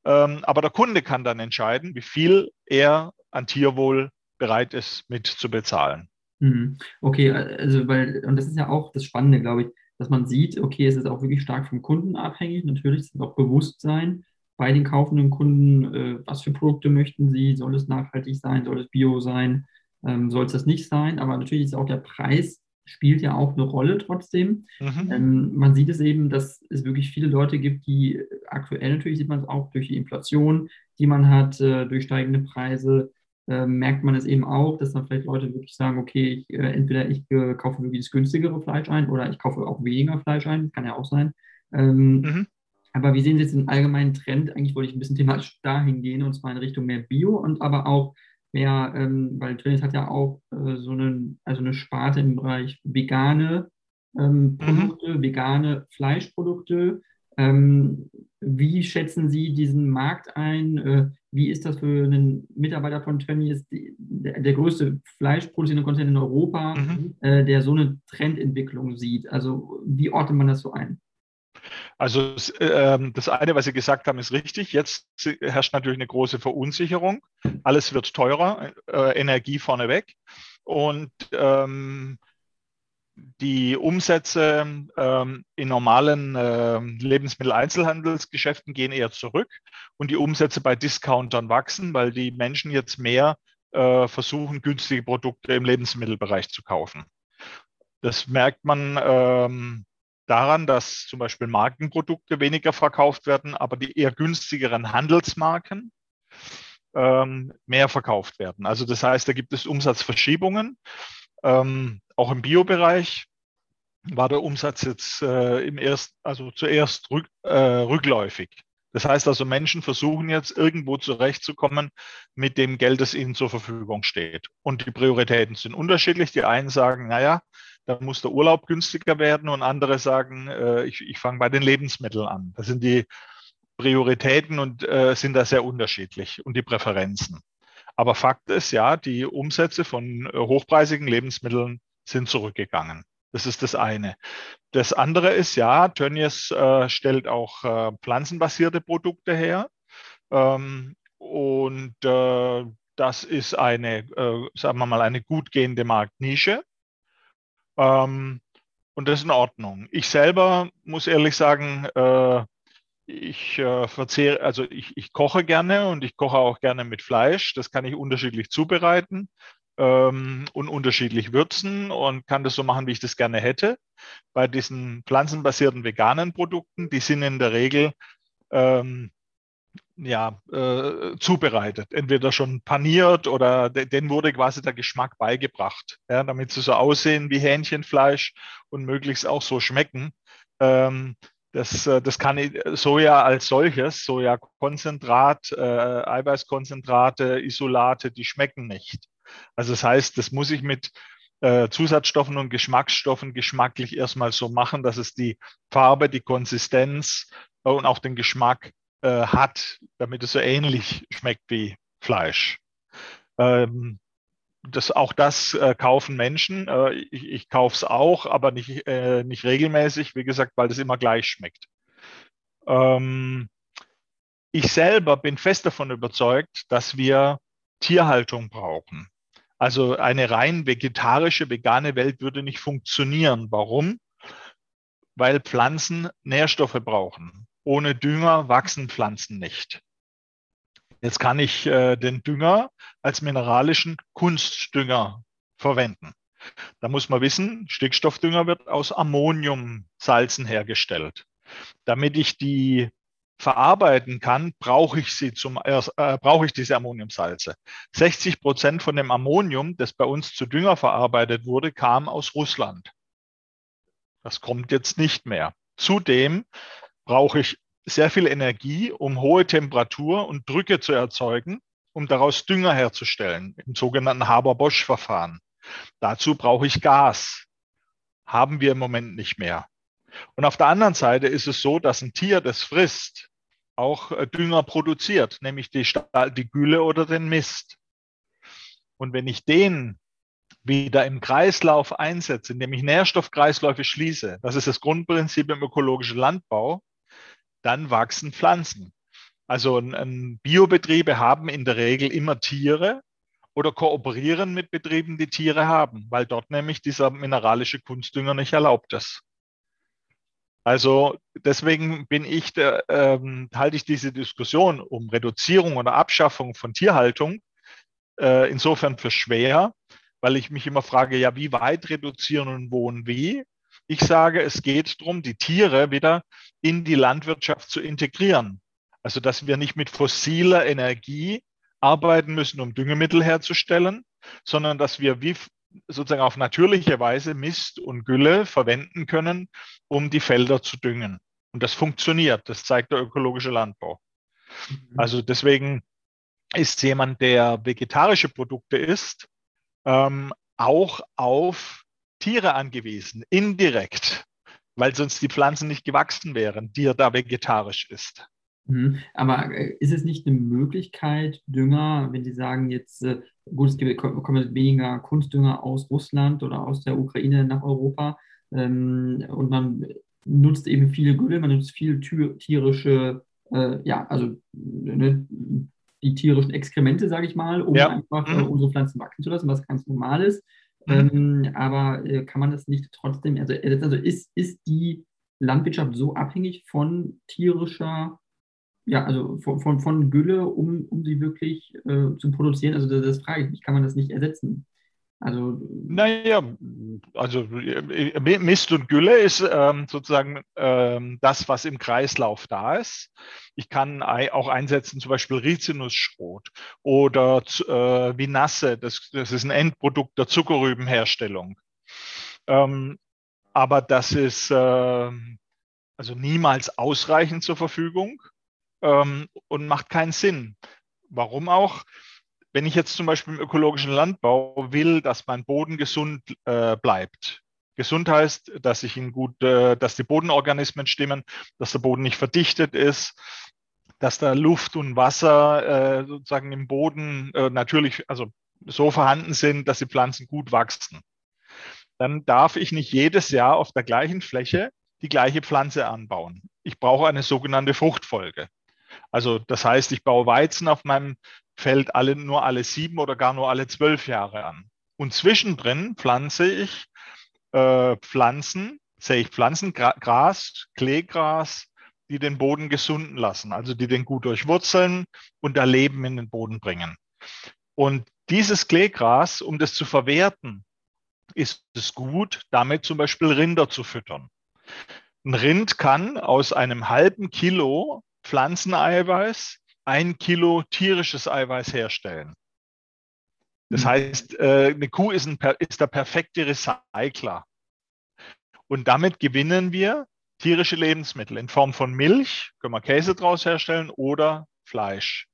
Ähm, aber der Kunde kann dann entscheiden, wie viel er an Tierwohl bereit ist, mit zu bezahlen. Mhm. Okay, also weil, und das ist ja auch das Spannende, glaube ich, dass man sieht, okay, es ist auch wirklich stark vom Kunden abhängig. Natürlich ist es auch Bewusstsein bei den kaufenden Kunden, äh, was für Produkte möchten sie, soll es nachhaltig sein, soll es bio sein, ähm, soll es das nicht sein, aber natürlich ist auch der Preis spielt ja auch eine Rolle trotzdem. Mhm. Ähm, man sieht es eben, dass es wirklich viele Leute gibt, die aktuell natürlich sieht man es auch durch die Inflation, die man hat, äh, durch steigende Preise, äh, merkt man es eben auch, dass dann vielleicht Leute wirklich sagen, okay, ich, äh, entweder ich äh, kaufe wirklich das günstigere Fleisch ein oder ich kaufe auch weniger Fleisch ein, kann ja auch sein. Ähm, mhm. Aber wie sehen Sie jetzt den allgemeinen Trend? Eigentlich wollte ich ein bisschen thematisch dahin gehen, und zwar in Richtung mehr Bio und aber auch mehr, ähm, weil Tönnies hat ja auch äh, so eine, also eine Sparte im Bereich vegane ähm, mhm. Produkte, mhm. vegane Fleischprodukte. Ähm, wie schätzen Sie diesen Markt ein? Äh, wie ist das für einen Mitarbeiter von Tönnies, der, der, größte fleischproduzierende Konzern in Europa, mhm. äh, der so eine Trendentwicklung sieht? Also wie ordnet man das so ein? Also äh, das eine, was Sie gesagt haben, ist richtig. Jetzt herrscht natürlich eine große Verunsicherung. Alles wird teurer, äh, Energie vorneweg. Und ähm, die Umsätze ähm, in normalen Lebensmitteleinzelhandelsgeschäften gehen eher zurück und die Umsätze bei Discountern wachsen, weil die Menschen jetzt mehr äh, versuchen, günstige Produkte im Lebensmittelbereich zu kaufen. Das merkt man ähm, daran, dass zum Beispiel Markenprodukte weniger verkauft werden, aber die eher günstigeren Handelsmarken ähm, mehr verkauft werden. Also das heißt, da gibt es Umsatzverschiebungen. Ähm, auch im Biobereich war der Umsatz jetzt äh, im erst, also zuerst rück, äh, rückläufig. Das heißt also, Menschen versuchen jetzt irgendwo zurechtzukommen mit dem Geld, das ihnen zur Verfügung steht. Und die Prioritäten sind unterschiedlich. Die einen sagen, naja, da muss der Urlaub günstiger werden und andere sagen, äh, ich, ich fange bei den Lebensmitteln an. Das sind die Prioritäten und äh, sind da sehr unterschiedlich und die Präferenzen. Aber Fakt ist ja, die Umsätze von äh, hochpreisigen Lebensmitteln sind zurückgegangen. Das ist das eine. Das andere ist ja, Tönnies äh, stellt auch äh, pflanzenbasierte Produkte her. Ähm, und äh, das ist eine, äh, sagen wir mal, eine gut gehende Marktnische. Ähm, und das ist in Ordnung. Ich selber muss ehrlich sagen, äh, ich äh, verzehre, also ich, ich koche gerne und ich koche auch gerne mit Fleisch. Das kann ich unterschiedlich zubereiten ähm, und unterschiedlich würzen und kann das so machen, wie ich das gerne hätte. Bei diesen pflanzenbasierten veganen Produkten, die sind in der Regel ähm, ja, äh, zubereitet. Entweder schon paniert oder de denen wurde quasi der Geschmack beigebracht, ja, damit sie so aussehen wie Hähnchenfleisch und möglichst auch so schmecken. Ähm, das, äh, das kann Soja als solches, Sojakonzentrat, äh, Eiweißkonzentrate, Isolate, die schmecken nicht. Also das heißt, das muss ich mit äh, Zusatzstoffen und Geschmacksstoffen geschmacklich erstmal so machen, dass es die Farbe, die Konsistenz äh, und auch den Geschmack äh, hat, damit es so ähnlich schmeckt wie Fleisch. Ähm, das, auch das äh, kaufen Menschen. Äh, ich ich kaufe es auch, aber nicht, äh, nicht regelmäßig, wie gesagt, weil das immer gleich schmeckt. Ähm, ich selber bin fest davon überzeugt, dass wir Tierhaltung brauchen. Also eine rein vegetarische, vegane Welt würde nicht funktionieren. Warum? Weil Pflanzen Nährstoffe brauchen. Ohne Dünger wachsen Pflanzen nicht. Jetzt kann ich äh, den Dünger als mineralischen Kunstdünger verwenden. Da muss man wissen, Stickstoffdünger wird aus Ammoniumsalzen hergestellt. Damit ich die verarbeiten kann, brauche ich sie zum äh, brauche ich diese Ammoniumsalze. 60 Prozent von dem Ammonium, das bei uns zu Dünger verarbeitet wurde, kam aus Russland. Das kommt jetzt nicht mehr. Zudem brauche ich sehr viel Energie, um hohe Temperatur und Drücke zu erzeugen, um daraus Dünger herzustellen, im sogenannten Haber-Bosch-Verfahren. Dazu brauche ich Gas. Haben wir im Moment nicht mehr. Und auf der anderen Seite ist es so, dass ein Tier, das frisst, auch äh, Dünger produziert, nämlich die, die Gülle oder den Mist. Und wenn ich den wieder im Kreislauf einsetze, indem ich Nährstoffkreisläufe schließe, das ist das Grundprinzip im ökologischen Landbau, dann wachsen Pflanzen. Also Biobetriebe haben in der Regel immer Tiere oder kooperieren mit Betrieben, die Tiere haben, weil dort nämlich dieser mineralische Kunstdünger nicht erlaubt ist. Also deswegen bin ich, der, ähm, halte ich diese Diskussion um Reduzierung oder Abschaffung von Tierhaltung äh, insofern für schwer, weil ich mich immer frage, ja, wie weit reduzieren und wo und wie? Ich sage, es geht darum, die Tiere wieder in die Landwirtschaft zu integrieren. Also, dass wir nicht mit fossiler Energie arbeiten müssen, um Düngemittel herzustellen, sondern dass wir wie sozusagen auf natürliche Weise Mist und Gülle verwenden können, um die Felder zu düngen. Und das funktioniert. Das zeigt der ökologische Landbau. Mhm. Also deswegen ist jemand, der vegetarische Produkte isst, ähm, auch auf Tiere angewiesen, indirekt, weil sonst die Pflanzen nicht gewachsen wären, die er da vegetarisch ist. Mhm. Aber äh, ist es nicht eine Möglichkeit, Dünger, wenn Sie sagen, jetzt, äh, gut, es kommen weniger Kunstdünger aus Russland oder aus der Ukraine nach Europa ähm, und man nutzt eben viele Gülle, man nutzt viel tierische, äh, ja, also ne, die tierischen Exkremente, sage ich mal, um ja. einfach äh, mhm. unsere Pflanzen wachsen zu lassen, was ganz normal ist. Mhm. Ähm, aber äh, kann man das nicht trotzdem, also, also ist, ist die Landwirtschaft so abhängig von tierischer ja, also von, von, von Gülle, um, um sie wirklich äh, zu produzieren. Also das, das frage ich mich, kann man das nicht ersetzen? Also, naja, also äh, Mist und Gülle ist ähm, sozusagen ähm, das, was im Kreislauf da ist. Ich kann auch einsetzen, zum Beispiel Rizinusschrot oder äh, Vinasse, das, das ist ein Endprodukt der Zuckerrübenherstellung. Ähm, aber das ist äh, also niemals ausreichend zur Verfügung ähm, und macht keinen Sinn. Warum auch? Wenn ich jetzt zum Beispiel im ökologischen Landbau will, dass mein Boden gesund äh, bleibt. Gesund heißt, dass ich ihn gut, äh, dass die Bodenorganismen stimmen, dass der Boden nicht verdichtet ist, dass da Luft und Wasser äh, sozusagen im Boden äh, natürlich, also so vorhanden sind, dass die Pflanzen gut wachsen. Dann darf ich nicht jedes Jahr auf der gleichen Fläche die gleiche Pflanze anbauen. Ich brauche eine sogenannte Fruchtfolge. Also das heißt, ich baue Weizen auf meinem Feld alle, nur alle sieben oder gar nur alle zwölf Jahre an. Und zwischendrin pflanze ich äh, Pflanzen, sehe ich Pflanzen, Gra Gras, Kleegras, die den Boden gesunden lassen, also die den gut durchwurzeln und da Leben in den Boden bringen. Und dieses Kleegras, um das zu verwerten, ist es gut, damit zum Beispiel Rinder zu füttern. Ein Rind kann aus einem halben Kilo Pflanzeneiweiß ein Kilo tierisches Eiweiß herstellen. Das mhm. heißt, äh, eine Kuh ist, ein, ist der perfekte Recycler. Und damit gewinnen wir tierische Lebensmittel in Form von Milch, können wir Käse draus herstellen oder Fleisch.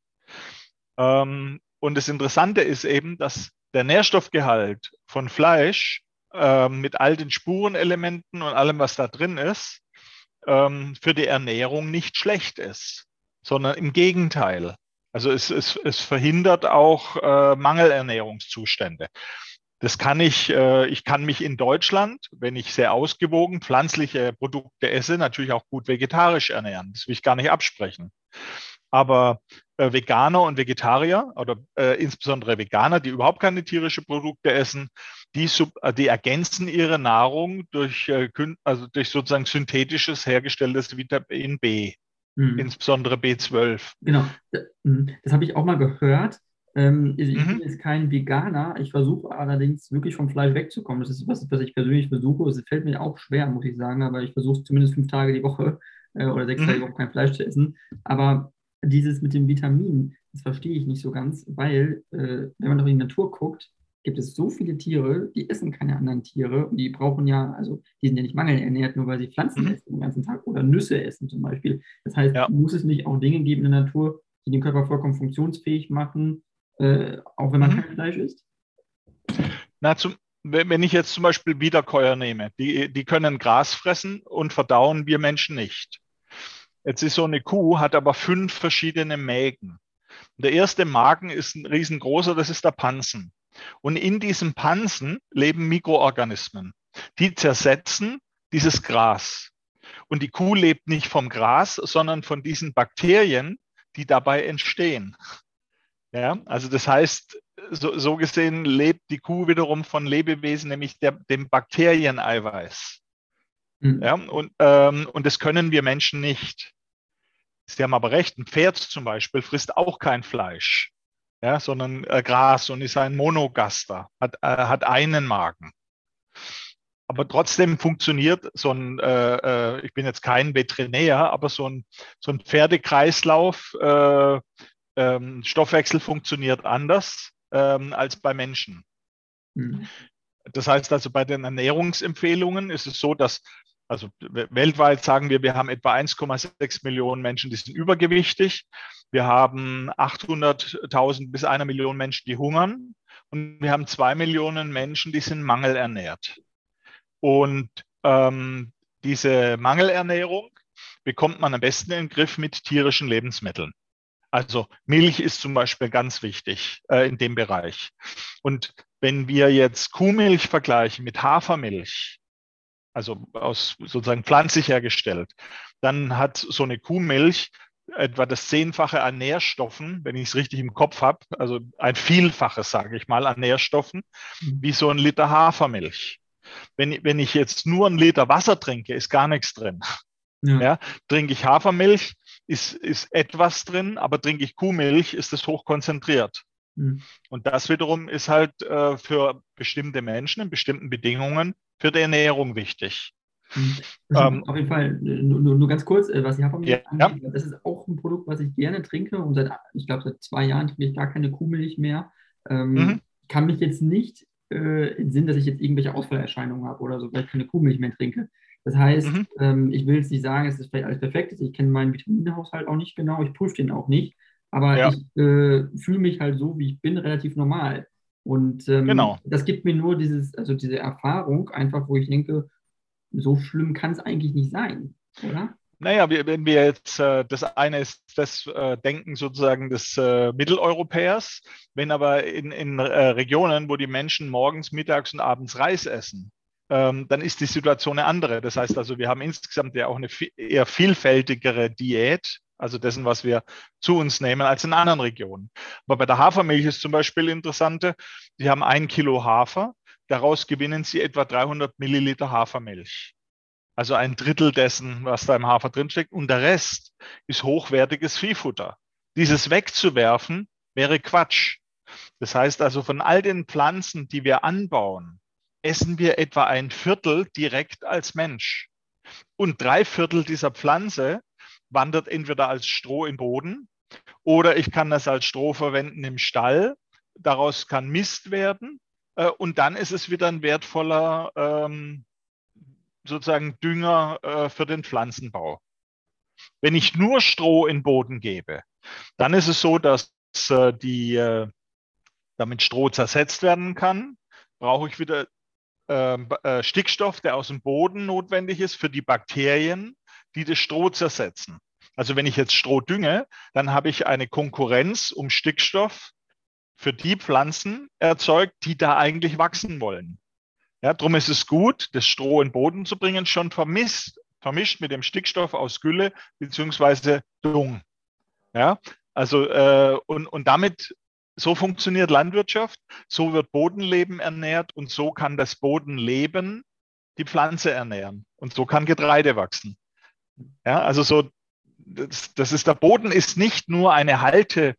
Ähm, und das Interessante ist eben, dass der Nährstoffgehalt von Fleisch ähm, mit all den Spurenelementen und allem, was da drin ist, ähm, für die Ernährung nicht schlecht ist, sondern im Gegenteil. Also es, es, es verhindert auch äh, Mangelernährungszustände. Das kann ich, äh, ich kann mich in Deutschland, wenn ich sehr ausgewogen pflanzliche Produkte esse, natürlich auch gut vegetarisch ernähren. Das will ich gar nicht absprechen. Aber äh, Veganer und Vegetarier oder äh, insbesondere Veganer, die überhaupt keine tierischen Produkte essen, die, sub, äh, die ergänzen ihre Nahrung durch, äh, also durch sozusagen synthetisches hergestelltes Vitamin B. mhm. insbesondere B12. Genau, hm, das habe ich auch mal gehört. Ähm, ich mhm. bin jetzt kein Veganer, ich versuche allerdings wirklich vom Fleisch wegzukommen. Das ist was, was ich persönlich versuche. Es fällt mir auch schwer, muss ich sagen, aber ich versuche zumindest fünf Tage die Woche äh, oder sechs mhm. Tage die Woche kein Fleisch zu essen. Aber dieses mit den Vitaminen, das verstehe ich nicht so ganz, weil, äh, wenn man doch in die Natur guckt, gibt es so viele Tiere, die essen keine anderen Tiere und die brauchen ja, also die sind ja nicht mangelernährt, nur weil sie Pflanzen mhm. essen den ganzen Tag oder Nüsse essen zum Beispiel. Das heißt, ja. muss es nicht auch Dinge geben in der Natur, die den Körper vollkommen funktionsfähig machen, äh, auch wenn man mhm. kein Fleisch isst? Na, zum, wenn ich jetzt zum Beispiel Wiederkäuer nehme, die, die können Gras fressen und verdauen wir Menschen nicht. Jetzt ist so eine Kuh, hat aber fünf verschiedene Mägen. Der erste Magen ist ein riesengroßer, das ist der Pansen. Und in diesem Pansen leben Mikroorganismen. Die zersetzen dieses Gras. Und die Kuh lebt nicht vom Gras, sondern von diesen Bakterien, die dabei entstehen. Ja, also das heißt, so, so gesehen lebt die Kuh wiederum von Lebewesen, nämlich der, dem Bakterieneiweiß. Mhm. Ja, und, ähm, und das können wir Menschen nicht. Sie haben aber recht, ein Pferd zum Beispiel frisst auch kein Fleisch ja, sondern äh, Gras und ist ein Monogaster, hat, äh, hat einen Magen. Aber trotzdem funktioniert so ein, äh, äh, ich bin jetzt kein Veterinär, aber so ein, so ein Pferdekreislauf, äh, ähm, Stoffwechsel funktioniert anders ähm, als bei Menschen. Mhm. Das heißt also, bei den Ernährungsempfehlungen ist es so, dass also weltweit sagen wir, wir haben etwa 1,6 Millionen Menschen, die sind übergewichtig. Wir haben 800.000 bis einer Million Menschen, die hungern. Und wir haben zwei Millionen Menschen, die sind mangelernährt. Und ähm, diese Mangelernährung bekommt man am besten in den Griff mit tierischen Lebensmitteln. Also Milch ist zum Beispiel ganz wichtig äh, in dem Bereich. Und wenn wir jetzt Kuhmilch vergleichen mit Hafermilch, also aus sozusagen pflanzlich hergestellt, dann hat so eine Kuhmilch etwa das Zehnfache an Nährstoffen, wenn ich es richtig im Kopf habe, also ein Vielfaches, sage ich mal, an Nährstoffen, mhm. wie so ein Liter Hafermilch. Wenn, wenn ich jetzt nur ein Liter Wasser trinke, ist gar nichts drin. Ja. ja. trinke ich Hafermilch, ist, ist etwas drin, aber trinke ich Kuhmilch, ist es hochkonzentriert. Mhm. Und das wiederum ist halt äh, für bestimmte Menschen in bestimmten Bedingungen für die Ernährung wichtig. Ähm, auf jeden Fall, nur, nur, ganz kurz, äh, was ich habe ja, ja. das ist auch ein Produkt, was ich gerne trinke und seit, ich glaube, seit zwei Jahren trinke ich gar keine Kuhmilch mehr. Ähm, mhm. Kann mich jetzt nicht äh, in Sinn, dass ich jetzt irgendwelche Ausfallerscheinungen habe oder so, weil ich keine Kuhmilch mehr trinke. Das heißt, mhm. ähm, ich will jetzt nicht sagen, es ist vielleicht alles perfekt. Ich kenne meinen Vitaminhaushalt auch nicht genau, ich prüfe den auch nicht. Aber ja. ich äh, fühle mich halt so, wie ich bin, relativ normal. Und ähm, genau. das gibt mir nur dieses, also diese Erfahrung, einfach, wo ich denke, so schlimm kann es eigentlich nicht sein, oder? Naja, wenn wir jetzt, äh, das eine ist das äh, Denken sozusagen des äh, Mitteleuropäers, wenn aber in, in Regionen, wo die Menschen morgens, mittags und abends Reis essen, ähm, dann ist die Situation eine andere. Das heißt also, wir haben insgesamt ja auch eine eher vielfältigere Diät, also dessen, was wir zu uns nehmen, als in anderen Regionen. Aber bei der Hafermilch ist zum Beispiel interessante, Sie haben ein Kilo Hafer, daraus gewinnen Sie etwa 300 Milliliter Hafermilch. Also ein Drittel dessen, was da im Hafer drinsteckt. Und der Rest ist hochwertiges Viehfutter. Dieses wegzuwerfen wäre Quatsch. Das heißt also, von all den Pflanzen, die wir anbauen, essen wir etwa ein Viertel direkt als Mensch. Und drei Viertel dieser Pflanze wandert entweder als Stroh im Boden oder ich kann das als Stroh verwenden im Stall. Daraus kann Mist werden äh, und dann ist es wieder ein wertvoller ähm, sozusagen Dünger äh, für den Pflanzenbau. Wenn ich nur Stroh in Boden gebe, dann ist es so, dass äh, die, äh, damit Stroh zersetzt werden kann, brauche ich wieder ähm, äh, Stickstoff, der aus dem Boden notwendig ist für die Bakterien, die das Stroh zersetzen. Also wenn ich jetzt Stroh dünge, dann habe ich eine Konkurrenz um Stickstoff für die Pflanzen erzeugt, die da eigentlich wachsen wollen. Ja, darum ist es gut, das Stroh in den Boden zu bringen, schon vermisst, vermischt mit dem Stickstoff aus Gülle beziehungsweise Dung. Ja, also äh, und, und damit so funktioniert Landwirtschaft, so wird Bodenleben ernährt und so kann das Bodenleben die Pflanze ernähren und so kann Getreide wachsen. Ja, also so das, das ist der Boden ist nicht nur eine Halte,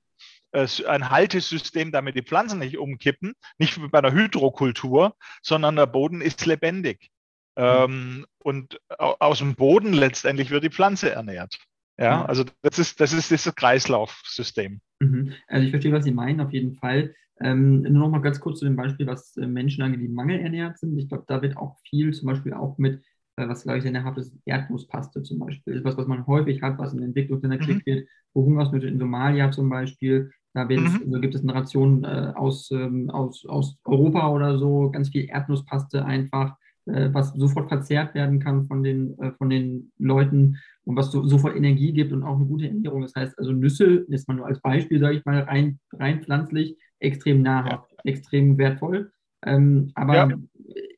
ein Haltesystem, damit die Pflanzen nicht umkippen, nicht wie bei einer Hydrokultur, sondern der Boden ist lebendig. Ähm, und aus dem Boden letztendlich wird die Pflanze ernährt. Ja, also das ist, das ist dieses Kreislaufsystem. Mhm. Also ich verstehe, was Sie meinen, auf jeden Fall. Ähm, nur noch mal ganz kurz zu dem Beispiel, was äh, Menschen angeht, die mangelernährt sind. Ich glaube, da wird auch viel, zum Beispiel auch mit äh, was glaube ich sehr habt, ist Erdnusspaste zum Beispiel. Etwas, was man häufig hat, was in Entwicklungsländern mhm. wird, wo Hungersnöte in Somalia zum Beispiel, da mhm. also gibt es eine Ration äh, aus, ähm, aus, aus Europa oder so, ganz viel Erdnusspaste einfach, äh, was sofort verzehrt werden kann von den, äh, von den Leuten und was so, sofort Energie gibt und auch eine gute Ernährung. Das heißt, also Nüsse, jetzt mal nur als Beispiel, sage ich mal, rein, rein pflanzlich, extrem nahrhaft, ja. extrem wertvoll. Ähm, aber ja.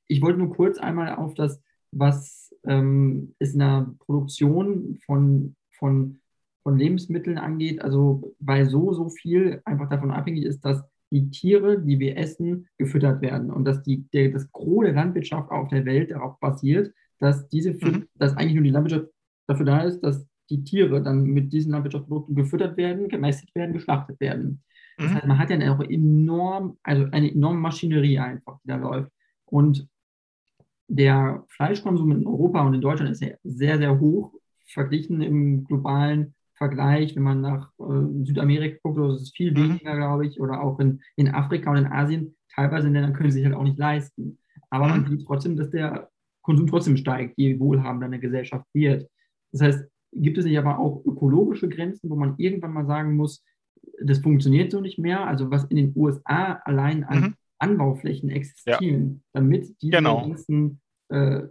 ich wollte nur kurz einmal auf das was ähm, es in der Produktion von, von, von Lebensmitteln angeht, also weil so, so viel einfach davon abhängig ist, dass die Tiere, die wir essen, gefüttert werden und dass die, der, das Gros der Landwirtschaft auf der Welt darauf basiert, dass, diese, mhm. dass eigentlich nur die Landwirtschaft dafür da ist, dass die Tiere dann mit diesen Landwirtschaftsprodukten gefüttert werden, gemästet werden, geschlachtet werden. Das mhm. heißt, man hat ja auch enorm, also eine enorme Maschinerie einfach, die da läuft. Und der Fleischkonsum in Europa und in Deutschland ist sehr, sehr hoch verglichen im globalen Vergleich. Wenn man nach äh, Südamerika guckt, ist es viel mhm. weniger, glaube ich, oder auch in, in Afrika und in Asien. Teilweise in Ländern können sie sich halt auch nicht leisten. Aber man mhm. sieht trotzdem, dass der Konsum trotzdem steigt, je wohlhabender eine Gesellschaft wird. Das heißt, gibt es nicht aber auch ökologische Grenzen, wo man irgendwann mal sagen muss, das funktioniert so nicht mehr. Also was in den USA allein an mhm. Anbauflächen existieren, ja. damit diese genau. ganzen äh,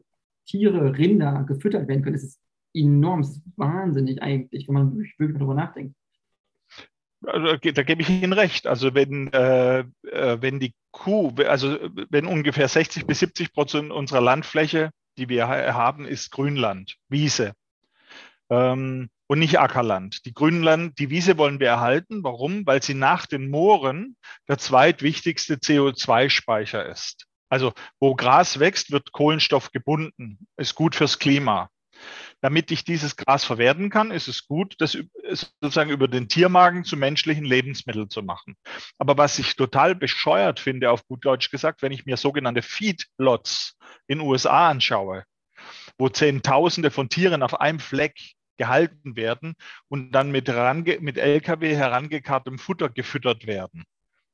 Tiere, Rinder gefüttert werden können. Das ist enorm, das ist wahnsinnig eigentlich, wenn man wirklich darüber nachdenkt. Also, da gebe ich Ihnen recht. Also wenn, äh, äh wenn die Kuh, also wenn ungefähr 60 bis 70 Prozent unserer Landfläche, die wir haben, ist Grünland, Wiese. Ähm, und nicht Ackerland. Die Grünland, die Wiese wollen wir erhalten. Warum? Weil sie nach den Mooren der zweitwichtigste CO2-Speicher ist. Also wo Gras wächst, wird Kohlenstoff gebunden. Ist gut fürs Klima. Damit ich dieses Gras verwerten kann, ist es gut, das sozusagen über den Tiermagen zu menschlichen Lebensmitteln zu machen. Aber was ich total bescheuert finde, auf gut Deutsch gesagt, wenn ich mir sogenannte Feedlots in USA anschaue, wo Zehntausende von Tieren auf einem Fleck gehalten werden und dann mit, range, mit Lkw herangekarrtem Futter gefüttert werden,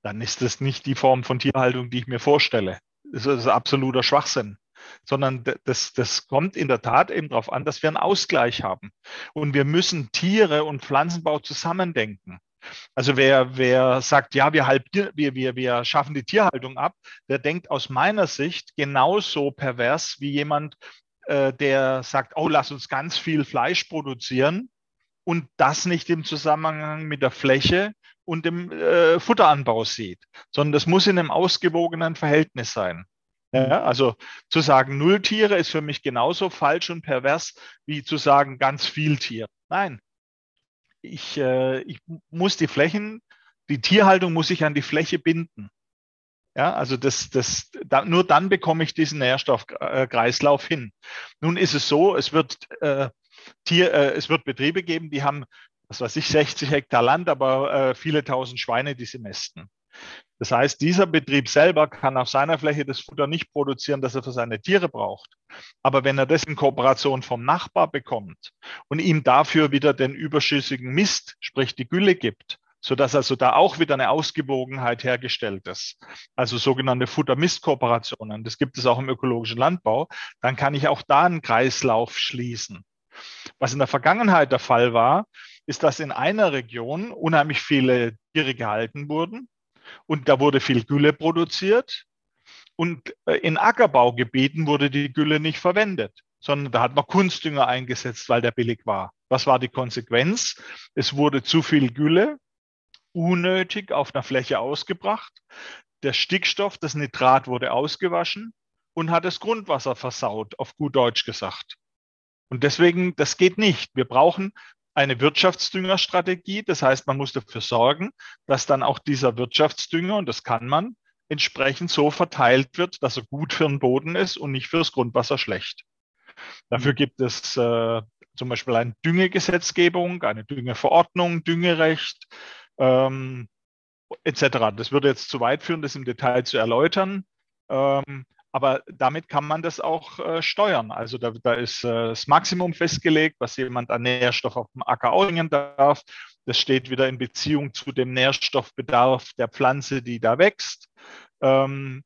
dann ist das nicht die Form von Tierhaltung, die ich mir vorstelle. Das ist absoluter Schwachsinn sondern das, das kommt in der Tat eben darauf an, dass wir einen Ausgleich haben. Und wir müssen Tiere und Pflanzenbau zusammendenken. Also wer, wer sagt, ja, wir, halb, wir, wir, wir schaffen die Tierhaltung ab, der denkt aus meiner Sicht genauso pervers wie jemand, äh, der sagt, oh, lass uns ganz viel Fleisch produzieren und das nicht im Zusammenhang mit der Fläche und dem äh, Futteranbau sieht, sondern das muss in einem ausgewogenen Verhältnis sein. Ja, also zu sagen, null Tiere ist für mich genauso falsch und pervers, wie zu sagen, ganz viel Tier. Nein, ich, äh, ich muss die Flächen, die Tierhaltung muss ich an die Fläche binden. Ja, also das, das, da, nur dann bekomme ich diesen Nährstoffkreislauf hin. Nun ist es so, es wird, äh, Tier, äh, es wird Betriebe geben, die haben, was weiß ich, 60 Hektar Land, aber äh, viele tausend Schweine, die sie mästen. Das heißt, dieser Betrieb selber kann auf seiner Fläche das Futter nicht produzieren, das er für seine Tiere braucht. Aber wenn er das in Kooperation vom Nachbar bekommt und ihm dafür wieder den überschüssigen Mist, sprich die Gülle gibt, sodass also da auch wieder eine Ausgewogenheit hergestellt ist. Also sogenannte Futter-Mist-Kooperationen. Das gibt es auch im ökologischen Landbau. Dann kann ich auch da einen Kreislauf schließen. Was in der Vergangenheit der Fall war, ist, dass in einer Region unheimlich viele Tiere gehalten wurden und da wurde viel Gülle produziert und äh, in Ackerbaugebieten wurde die Gülle nicht verwendet, sondern da hat man Kunstdünger eingesetzt, weil der billig war. Was war die Konsequenz? Es wurde zu viel Gülle unnötig auf einer Fläche ausgebracht. Der Stickstoff, das Nitrat wurde ausgewaschen und hat das Grundwasser versaut, auf gut Deutsch gesagt. Und deswegen, das geht nicht. Wir brauchen eine Wirtschaftsdüngerstrategie. Das heißt, man muss dafür sorgen, dass dann auch dieser Wirtschaftsdünger, und das kann man, entsprechend so verteilt wird, dass er gut für den Boden ist und nicht fürs Grundwasser schlecht. Dafür gibt es äh, zum Beispiel eine Düngegesetzgebung, eine Düngeverordnung, Düngerecht ähm, etc. Das würde jetzt zu weit führen, das im Detail zu erläutern. Ähm, aber damit kann man das auch äh, steuern. Also da, da ist äh, das Maximum festgelegt, was jemand an Nährstoff auf dem Acker ausbringen darf. Das steht wieder in Beziehung zu dem Nährstoffbedarf der Pflanze, die da wächst. Ähm,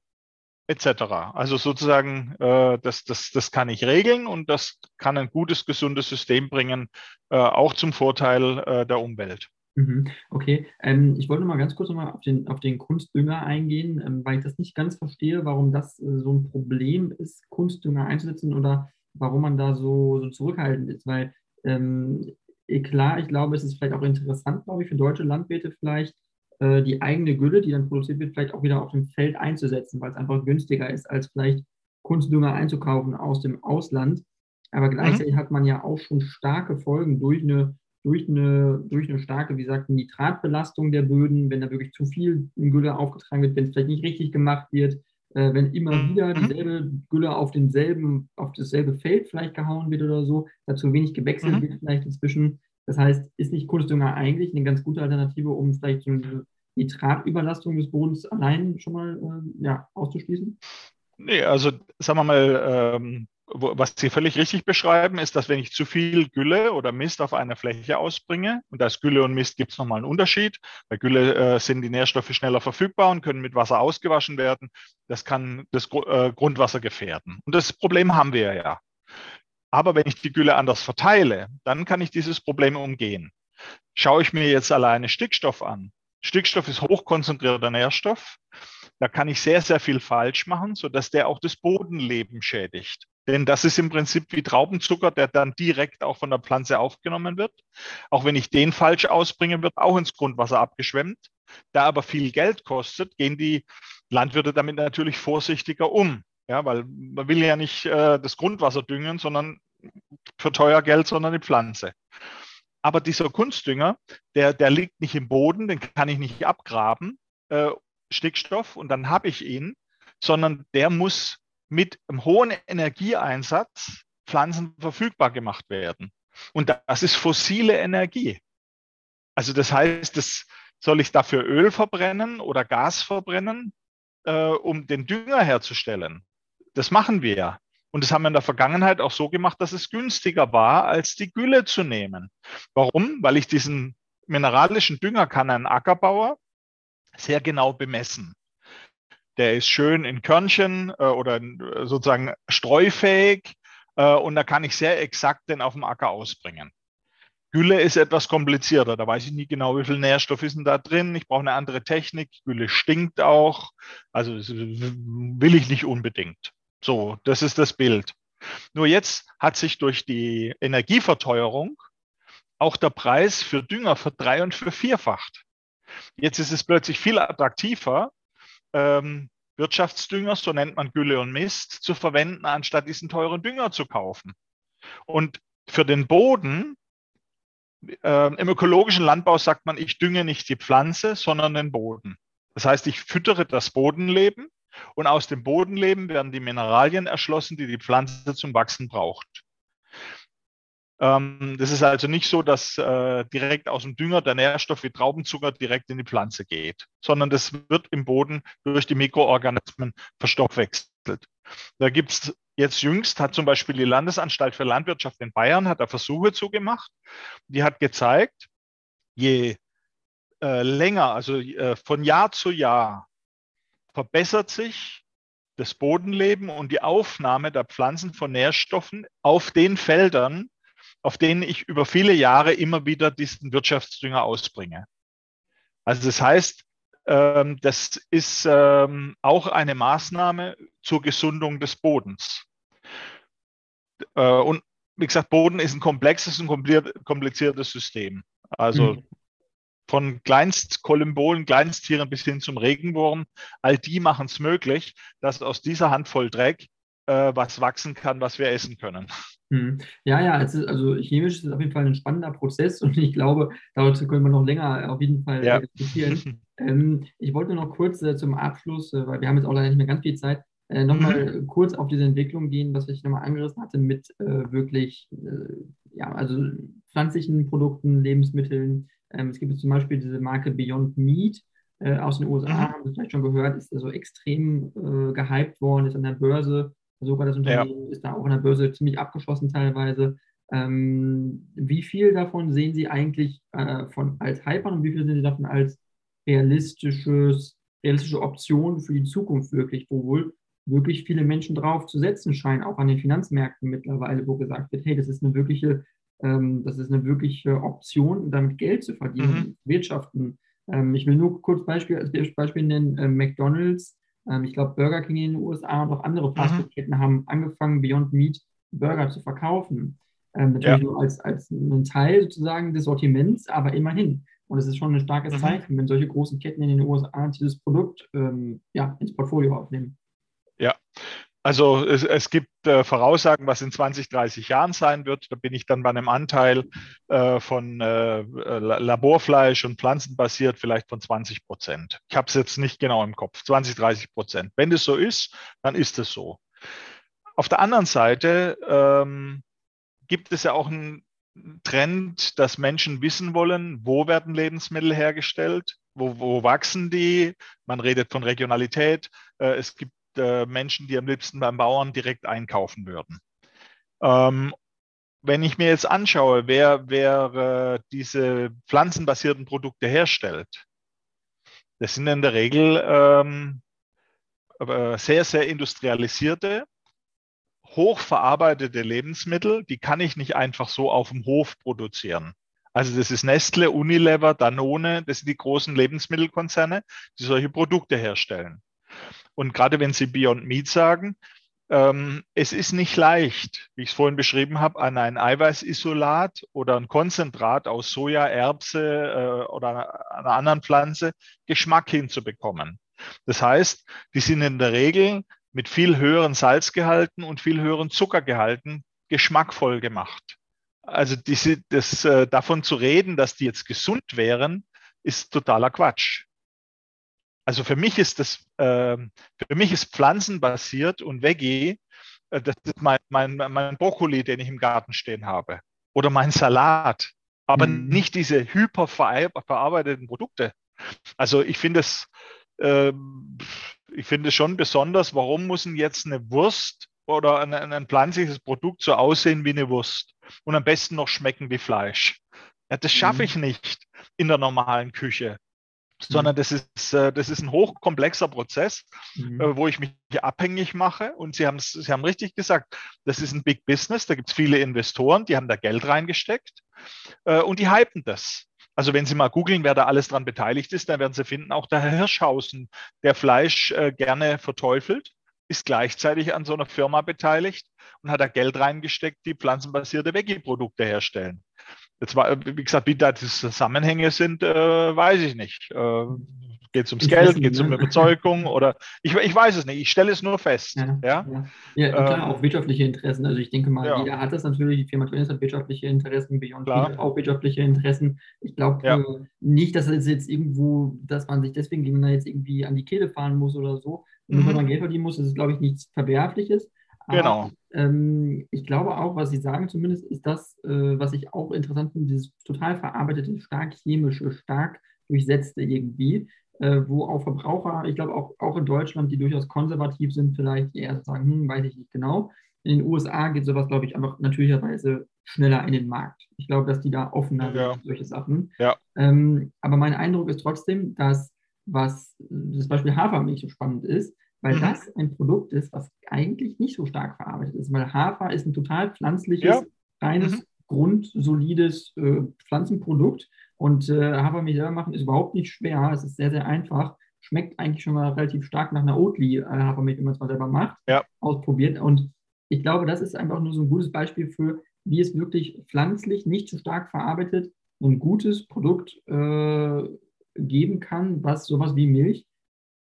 etc. Also sozusagen, äh, das, das, das kann ich regeln und das kann ein gutes, gesundes System bringen, äh, auch zum Vorteil äh, der Umwelt. Mhm. Okay, ähm, ich wollte mal ganz kurz noch mal auf den, auf den Kunstdünger eingehen, ähm, weil ich das nicht ganz verstehe, warum das äh, so ein Problem ist, Kunstdünger einzusetzen oder warum man da so, so zurückhaltend ist, weil ähm, eh, klar, ich glaube, es ist vielleicht auch interessant, glaube ich, für deutsche Landwirte vielleicht, äh, die eigene Gülle, die dann produziert wird, vielleicht auch wieder auf dem Feld einzusetzen, weil es einfach günstiger ist, als vielleicht Kunstdünger einzukaufen aus dem Ausland. Aber gleichzeitig mhm. hat man ja auch schon starke Folgen durch eine, durch eine, durch eine starke, wie gesagt, Nitratbelastung der Böden, wenn da wirklich zu viel Gülle aufgetragen wird, wenn es vielleicht nicht richtig gemacht wird, äh, wenn immer mhm. wieder dieselbe Gülle auf denselben, auf dasselbe Feld vielleicht gehauen wird oder so, da zu wenig gewechselt mhm. wird vielleicht inzwischen. Das heißt, ist nicht Kunstdünger eigentlich eine ganz gute Alternative, um vielleicht so eine Nitratüberlastung des Bodens allein schon mal äh, ja, auszuschließen? Nee, also sagen wir mal, ähm, was Sie völlig richtig beschreiben, ist, dass wenn ich zu viel Gülle oder Mist auf einer Fläche ausbringe, und ist Gülle und Mist gibt es nochmal einen Unterschied. Bei Gülle äh, sind die Nährstoffe schneller verfügbar und können mit Wasser ausgewaschen werden. Das kann das äh, Grundwasser gefährden. Und das Problem haben wir ja. Aber wenn ich die Gülle anders verteile, dann kann ich dieses Problem umgehen. Schaue ich mir jetzt alleine Stickstoff an. Stickstoff ist hochkonzentrierter Nährstoff. Da kann ich sehr, sehr viel falsch machen, sodass der auch das Bodenleben schädigt. Denn das ist im Prinzip wie Traubenzucker, der dann direkt auch von der Pflanze aufgenommen wird. Auch wenn ich den falsch ausbringe, wird auch ins Grundwasser abgeschwemmt. Da aber viel Geld kostet, gehen die Landwirte damit natürlich vorsichtiger um. Ja, weil man will ja nicht äh, das Grundwasser düngen, sondern für teuer Geld, sondern die Pflanze. Aber dieser Kunstdünger, der, der liegt nicht im Boden, den kann ich nicht abgraben, äh, Stickstoff, und dann habe ich ihn, sondern der muss mit einem hohen Energieeinsatz Pflanzen verfügbar gemacht werden. Und das ist fossile Energie. Also das heißt, das soll ich dafür Öl verbrennen oder Gas verbrennen, äh, um den Dünger herzustellen. Das machen wir. Und das haben wir in der Vergangenheit auch so gemacht, dass es günstiger war, als die Gülle zu nehmen. Warum? Weil ich diesen mineralischen Dünger kann ein Ackerbauer sehr genau bemessen. Der ist schön in Körnchen äh, oder äh, sozusagen streufähig äh, und da kann ich sehr exakt den auf dem Acker ausbringen. Gülle ist etwas komplizierter. Da weiß ich nie genau, wie viel Nährstoff ist denn da drin. Ich brauche eine andere Technik. Gülle stinkt auch. Also will ich nicht unbedingt. So, das ist das Bild. Nur jetzt hat sich durch die Energieverteuerung auch der Preis für Dünger verdrei- und vervierfacht. Jetzt ist es plötzlich viel attraktiver, ähm, Wirtschaftsdünger, so nennt man Gülle und Mist, zu verwenden, anstatt diesen teuren Dünger zu kaufen. Und für den Boden, äh, im ökologischen Landbau sagt man, ich dünge nicht die Pflanze, sondern den Boden. Das heißt, ich füttere das Bodenleben und aus dem Bodenleben werden die Mineralien erschlossen, die die Pflanze zum Wachsen braucht. Ähm, das ist also nicht so, dass äh, direkt aus dem Dünger der Nährstoff wie Traubenzucker direkt in die Pflanze geht, sondern das wird im Boden durch die Mikroorganismen verstoffwechselt. Da gibt es jetzt jüngst, hat zum Beispiel die Landesanstalt für Landwirtschaft in Bayern, hat da Versuche zugemacht. Die hat gezeigt, je äh, länger, also äh, von Jahr zu Jahr, verbessert sich das Bodenleben und die Aufnahme der Pflanzen von Nährstoffen auf den Feldern, auf denen ich über viele Jahre immer wieder diesen Wirtschaftsdünger ausbringe. Also das heißt, ähm, das ist ähm, auch eine Maßnahme zur Gesundung des Bodens. Äh, und wie gesagt, Boden ist ein komplexes und kompliziertes System. Also mhm von Kleinstkolumbolen, Kleinsttieren bis hin zum Regenwurm, all die machen es möglich, dass aus dieser Handvoll Dreck äh, was wachsen kann, was wir essen können. Hm. Ja, ja, ist, also chemisch ist es auf jeden Fall ein spannender Prozess und ich glaube, dazu können wir noch länger auf jeden Fall ja. diskutieren. ähm, ich wollte noch kurz äh, zum Abschluss, äh, weil wir haben jetzt auch leider nicht mehr ganz viel Zeit, äh, nochmal mhm. kurz auf diese Entwicklung gehen, was ich nochmal angerissen hatte, mit äh, wirklich, äh, ja, also pflanzlichen Produkten, Lebensmitteln. Ähm, es gibt zum Beispiel diese Marke Beyond Meat äh, aus den USA, mhm. haben Sie vielleicht schon gehört, ist so extrem äh, gehypt worden, ist an der Börse, sogar das Unternehmen ja. ist da auch an der Börse ziemlich abgeschlossen teilweise. Ähm, wie viel davon sehen Sie eigentlich äh, von, als Hyper und wie viel sehen Sie davon als realistisches, realistische Option für die Zukunft wirklich, wo wohl wirklich viele Menschen drauf zu setzen scheinen, auch an den Finanzmärkten mittlerweile, wo gesagt wird, hey, das ist eine wirkliche, ähm, das ist eine wirkliche Option, damit Geld zu verdienen, mhm. wirtschaften. Ähm, ich will nur kurz Beispiel, als Beispiel nennen, äh, McDonalds, ähm, ich glaube Burger King in den USA und auch andere mhm. Fastfood-Ketten mhm. haben angefangen, Beyond Meat Burger zu verkaufen. Ähm, natürlich ja. nur als, als ein Teil sozusagen des Sortiments, aber immerhin. Und es ist schon ein starkes mhm. Zeichen, wenn solche großen Ketten in den USA dieses Produkt ähm, ja, ins Portfolio aufnehmen. Also es, es gibt äh, Voraussagen, was in 20, 30 Jahren sein wird. Da bin ich dann bei einem Anteil äh, von äh, Laborfleisch und pflanzenbasiert vielleicht von 20 Prozent. Ich habe es jetzt nicht genau im Kopf, 20, 30 Prozent. Wenn das so ist, dann ist es so. Auf der anderen Seite ähm, gibt es ja auch einen Trend, dass Menschen wissen wollen, wo werden Lebensmittel hergestellt, wo, wo wachsen die. Man redet von Regionalität. Äh, es gibt äh, Menschen, die am liebsten beim Bauern direkt einkaufen würden. Ähm, wenn ich mir jetzt anschaue, wer, wer äh, diese pflanzenbasierten Produkte herstellt, das sind in der Regel ähm, sehr, sehr industrialisierte, hochverarbeitete Lebensmittel, die kann ich nicht einfach so auf dem Hof produzieren. Also das ist Nestle, Unilever, Danone, das sind die großen Lebensmittelkonzerne, die solche Produkte herstellen. Und gerade wenn Sie Beyond Meat sagen, ähm, es ist nicht leicht, wie ich es vorhin beschrieben habe, an ein Eiweißisolat oder ein Konzentrat aus Soja, Erbse äh, oder einer anderen Pflanze Geschmack hinzubekommen. Das heißt, die sind in der Regel mit viel höheren Salzgehalten und viel höheren Zuckergehalten geschmackvoll gemacht. Also diese, das, äh, davon zu reden, dass die jetzt gesund wären, ist totaler Quatsch. Also für mich ist das, äh, für mich ist pflanzenbasiert und Veggie, äh, das ist mein, mein, mein Brokkoli, den ich im Garten stehen habe. Oder mein Salat. Aber mhm. nicht diese hyperverarbeiteten Produkte. Also ich finde es, äh, ich finde es schon besonders, warum muss denn jetzt eine Wurst oder ein, ein pflanzliches Produkt so aussehen wie eine Wurst und am besten noch schmecken wie Fleisch? Ja, das schaffe mhm. ich nicht in der normalen Küche sondern mhm. das ist, äh, das ist ein hochkomplexer Prozess, mhm. Äh, wo ich mich abhängig mache. Und Sie haben Sie haben richtig gesagt, das ist ein Big Business, da gibt es viele Investoren, die haben da Geld reingesteckt äh, und die hypen das. Also wenn Sie mal googeln, wer da alles dran beteiligt ist, dann werden Sie finden, auch der Herr Hirschhausen, der Fleisch gerne verteufelt, ist gleichzeitig an so einer Firma beteiligt und hat da Geld reingesteckt, die pflanzenbasierte Veggie-Produkte herstellen. Jetzt wie gesagt, wie da die Zusammenhänge sind, äh, weiß ich nicht. Äh, geht es ums Geld, geht es um ne? Überzeugung oder ich, ich weiß es nicht, ich stelle es nur fest. Ja, ja? ja. ja klar, ähm, auch wirtschaftliche Interessen. Also ich denke mal, jeder hat das natürlich, die Firma Tönnies hat wirtschaftliche Interessen, Beyond hat auch wirtschaftliche Interessen. Ich glaube äh, nicht, dass es jetzt irgendwo, dass man sich deswegen jetzt irgendwie an die Kehle fahren muss oder so. Nur mhm. weil man Geld verdienen muss, ist es, glaube ich, nichts Verwerfliches. Genau. ähm, ich glaube auch, was Sie sagen zumindest, ist das, äh, was ich auch interessant finde, dieses total verarbeitete, stark chemische, stark durchsetzte irgendwie, äh, wo auch Verbraucher, ich glaube auch, auch in Deutschland, die durchaus konservativ sind, vielleicht eher sagen, hm, weiß ich nicht genau. In den USA geht sowas, glaube ich, einfach natürlicherweise schneller in den Markt. Ich glaube, dass die da offener ja. sind, solche Sachen. Ja. Ähm, aber mein Eindruck ist trotzdem, dass was das Beispiel Hafermilch so spannend ist, weil mhm. das ein Produkt ist, was eigentlich nicht so stark verarbeitet ist, weil Hafer ist ein total pflanzliches, ja. reines, mhm. grundsolides äh, Pflanzenprodukt und äh, Hafermilch selber machen ist überhaupt nicht schwer, es ist sehr, sehr einfach, schmeckt eigentlich schon mal relativ stark nach einer Oatly äh, Hafermilch, wenn man es mal selber macht, ja. ausprobiert und ich glaube, das ist einfach nur so ein gutes Beispiel für, wie es wirklich pflanzlich, nicht zu stark verarbeitet, ein gutes Produkt äh, geben kann, was sowas wie Milch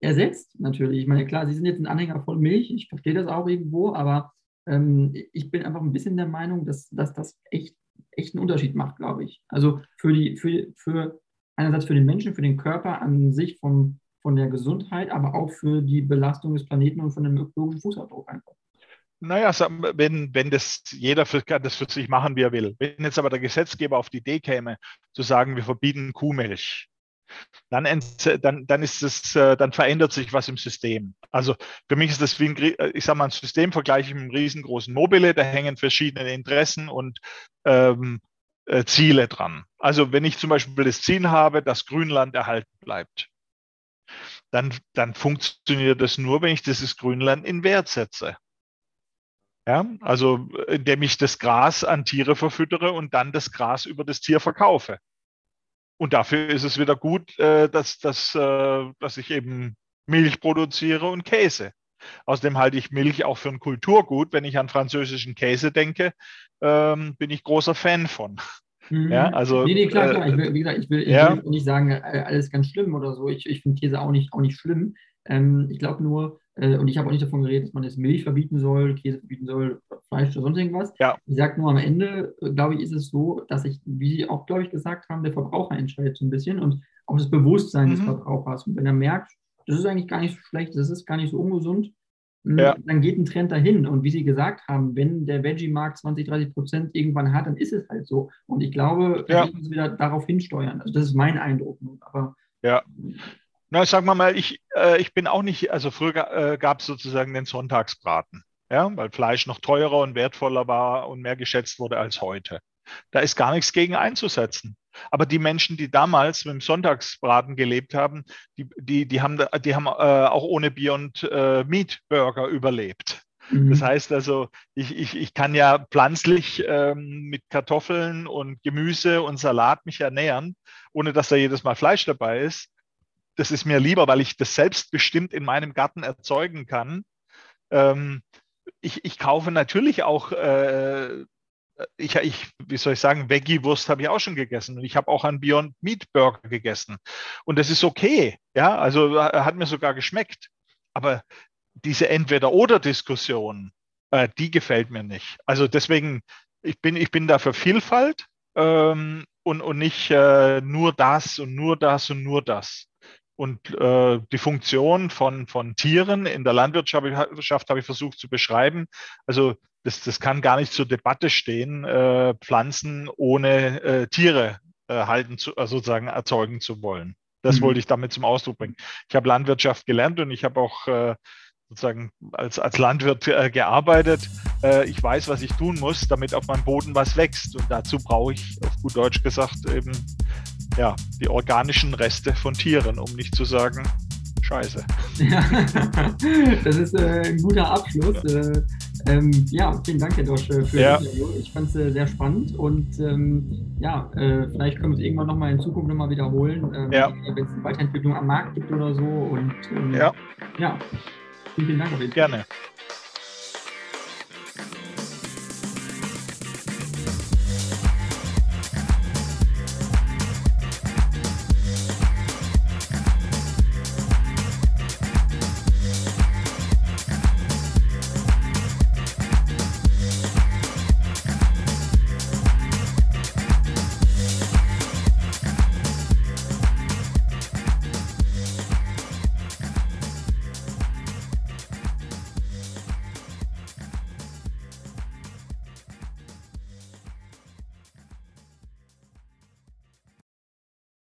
ersetzt natürlich. Ich meine, klar, Sie sind jetzt ein Anhänger von Milch, ich verstehe das auch irgendwo, aber ähm, ich bin einfach ein bisschen der Meinung, dass, dass das echt, echt einen Unterschied macht, glaube ich. Also für die, für, für einerseits für den Menschen, für den Körper an sich vom, von der Gesundheit, aber auch für die Belastung des Planeten und von dem ökologischen Fußabdruck einfach. naja, wenn, wenn das jeder für, kann das für sich machen, wie er will. Wenn jetzt aber der Gesetzgeber auf die Idee käme, zu sagen, wir verbieten Kuhmilch, dann, dann, dann, ist es, äh, dann verändert sich was im System. Also für mich ist das wie ein, äh, ich sage mal, ein System vergleiche ich mit einem riesengroßen Mobile, da hängen verschiedene Interessen und ähm, äh, Ziele dran. Also wenn ich zum Beispiel das Ziel habe, dass Grünland erhalten bleibt, dann, dann funktioniert das nur, wenn ich dieses Grünland in Wert setze. Ja, also indem ich das Gras an Tiere verfüttere und dann das Gras über das Tier verkaufe. Und dafür ist es wieder gut, äh, dass, dass, äh, dass ich eben Milch produziere und Käse. Außerdem halte ich Milch auch für ein Kulturgut. Wenn ich an französischen Käse denke, ähm, bin ich großer Fan von. Mhm. Ja, also, nee, nee, klar, klar. Ich will, wie gesagt, ich will, ich ja. will nicht sagen, äh, alles ganz schlimm oder so. Ich, ich finde Käse auch nicht, auch nicht schlimm. Ähm, ich glaube nur, äh, und ich habe auch nicht davon geredet, dass man jetzt Milch verbieten soll, Käse verbieten soll, Fleisch oder sonst irgendwas. Ja. Ich sage nur, am Ende, äh, glaube ich, ist es so, dass ich, wie Sie auch, glaube ich, gesagt haben, der Verbraucher entscheidet so ein bisschen und auch das Bewusstsein mhm. des Verbrauchers. Und wenn er merkt, das ist eigentlich gar nicht so schlecht, das ist gar nicht so ungesund, hm, ja. dann geht ein Trend dahin. Und wie Sie gesagt haben, wenn der Veggie-Markt 20, 30 Prozent irgendwann hat, dann ist es halt so. Und ich glaube, ja. wir müssen wieder darauf hinsteuern. Also das ist mein Eindruck. Aber ja. Na, sagen wir mal, ich, äh, ich bin auch nicht, also früher äh, gab es sozusagen den Sonntagsbraten, ja, weil Fleisch noch teurer und wertvoller war und mehr geschätzt wurde als heute. Da ist gar nichts gegen einzusetzen. Aber die Menschen, die damals mit dem Sonntagsbraten gelebt haben, die, die, die haben, die haben äh, auch ohne Bier und äh, Meat Burger überlebt. Mhm. Das heißt also, ich, ich, ich kann ja pflanzlich ähm, mit Kartoffeln und Gemüse und Salat mich ernähren, ohne dass da jedes Mal Fleisch dabei ist. Das ist mir lieber, weil ich das selbstbestimmt in meinem Garten erzeugen kann. Ähm, ich, ich, kaufe natürlich auch äh, ich, ich, wie soll ich sagen, Veggie-Wurst habe ich auch schon gegessen und ich habe auch einen Beyond Meat Burger gegessen. Und das ist okay, ja, also hat mir sogar geschmeckt. Aber diese Entweder-Oder-Diskussion, äh, die gefällt mir nicht. Also deswegen, ich bin, ich bin da für Vielfalt ähm, und, und nicht äh, nur das und nur das und nur das. Und äh, die Funktion von, von Tieren in der Landwirtschaft habe ich versucht zu beschreiben. Also das, das kann gar nicht zur Debatte stehen, äh, Pflanzen ohne äh, Tiere äh, halten zu, äh, sozusagen erzeugen zu wollen. Das mhm. wollte ich damit zum Ausdruck bringen. Ich habe Landwirtschaft gelernt und ich habe auch äh, sozusagen als, als Landwirt äh, gearbeitet. Äh, ich weiß, was ich tun muss, damit auf meinem Boden was wächst. Und dazu brauche ich, auf gut Deutsch gesagt, eben ja, die organischen Reste von Tieren, um nicht zu sagen, scheiße. Ja, das ist äh, ein guter Abschluss. Ja. Äh, ähm, ja, vielen Dank, Herr Dosch, äh, für ja. das Interview. Ich fand es äh, sehr spannend und ähm, ja, äh, vielleicht können wir es irgendwann nochmal in Zukunft nochmal wiederholen, ähm, ja. wenn es eine Weiterentwicklung am Markt gibt oder so. Und ähm, ja. ja, vielen, vielen Dank auf jeden Fall. Gerne.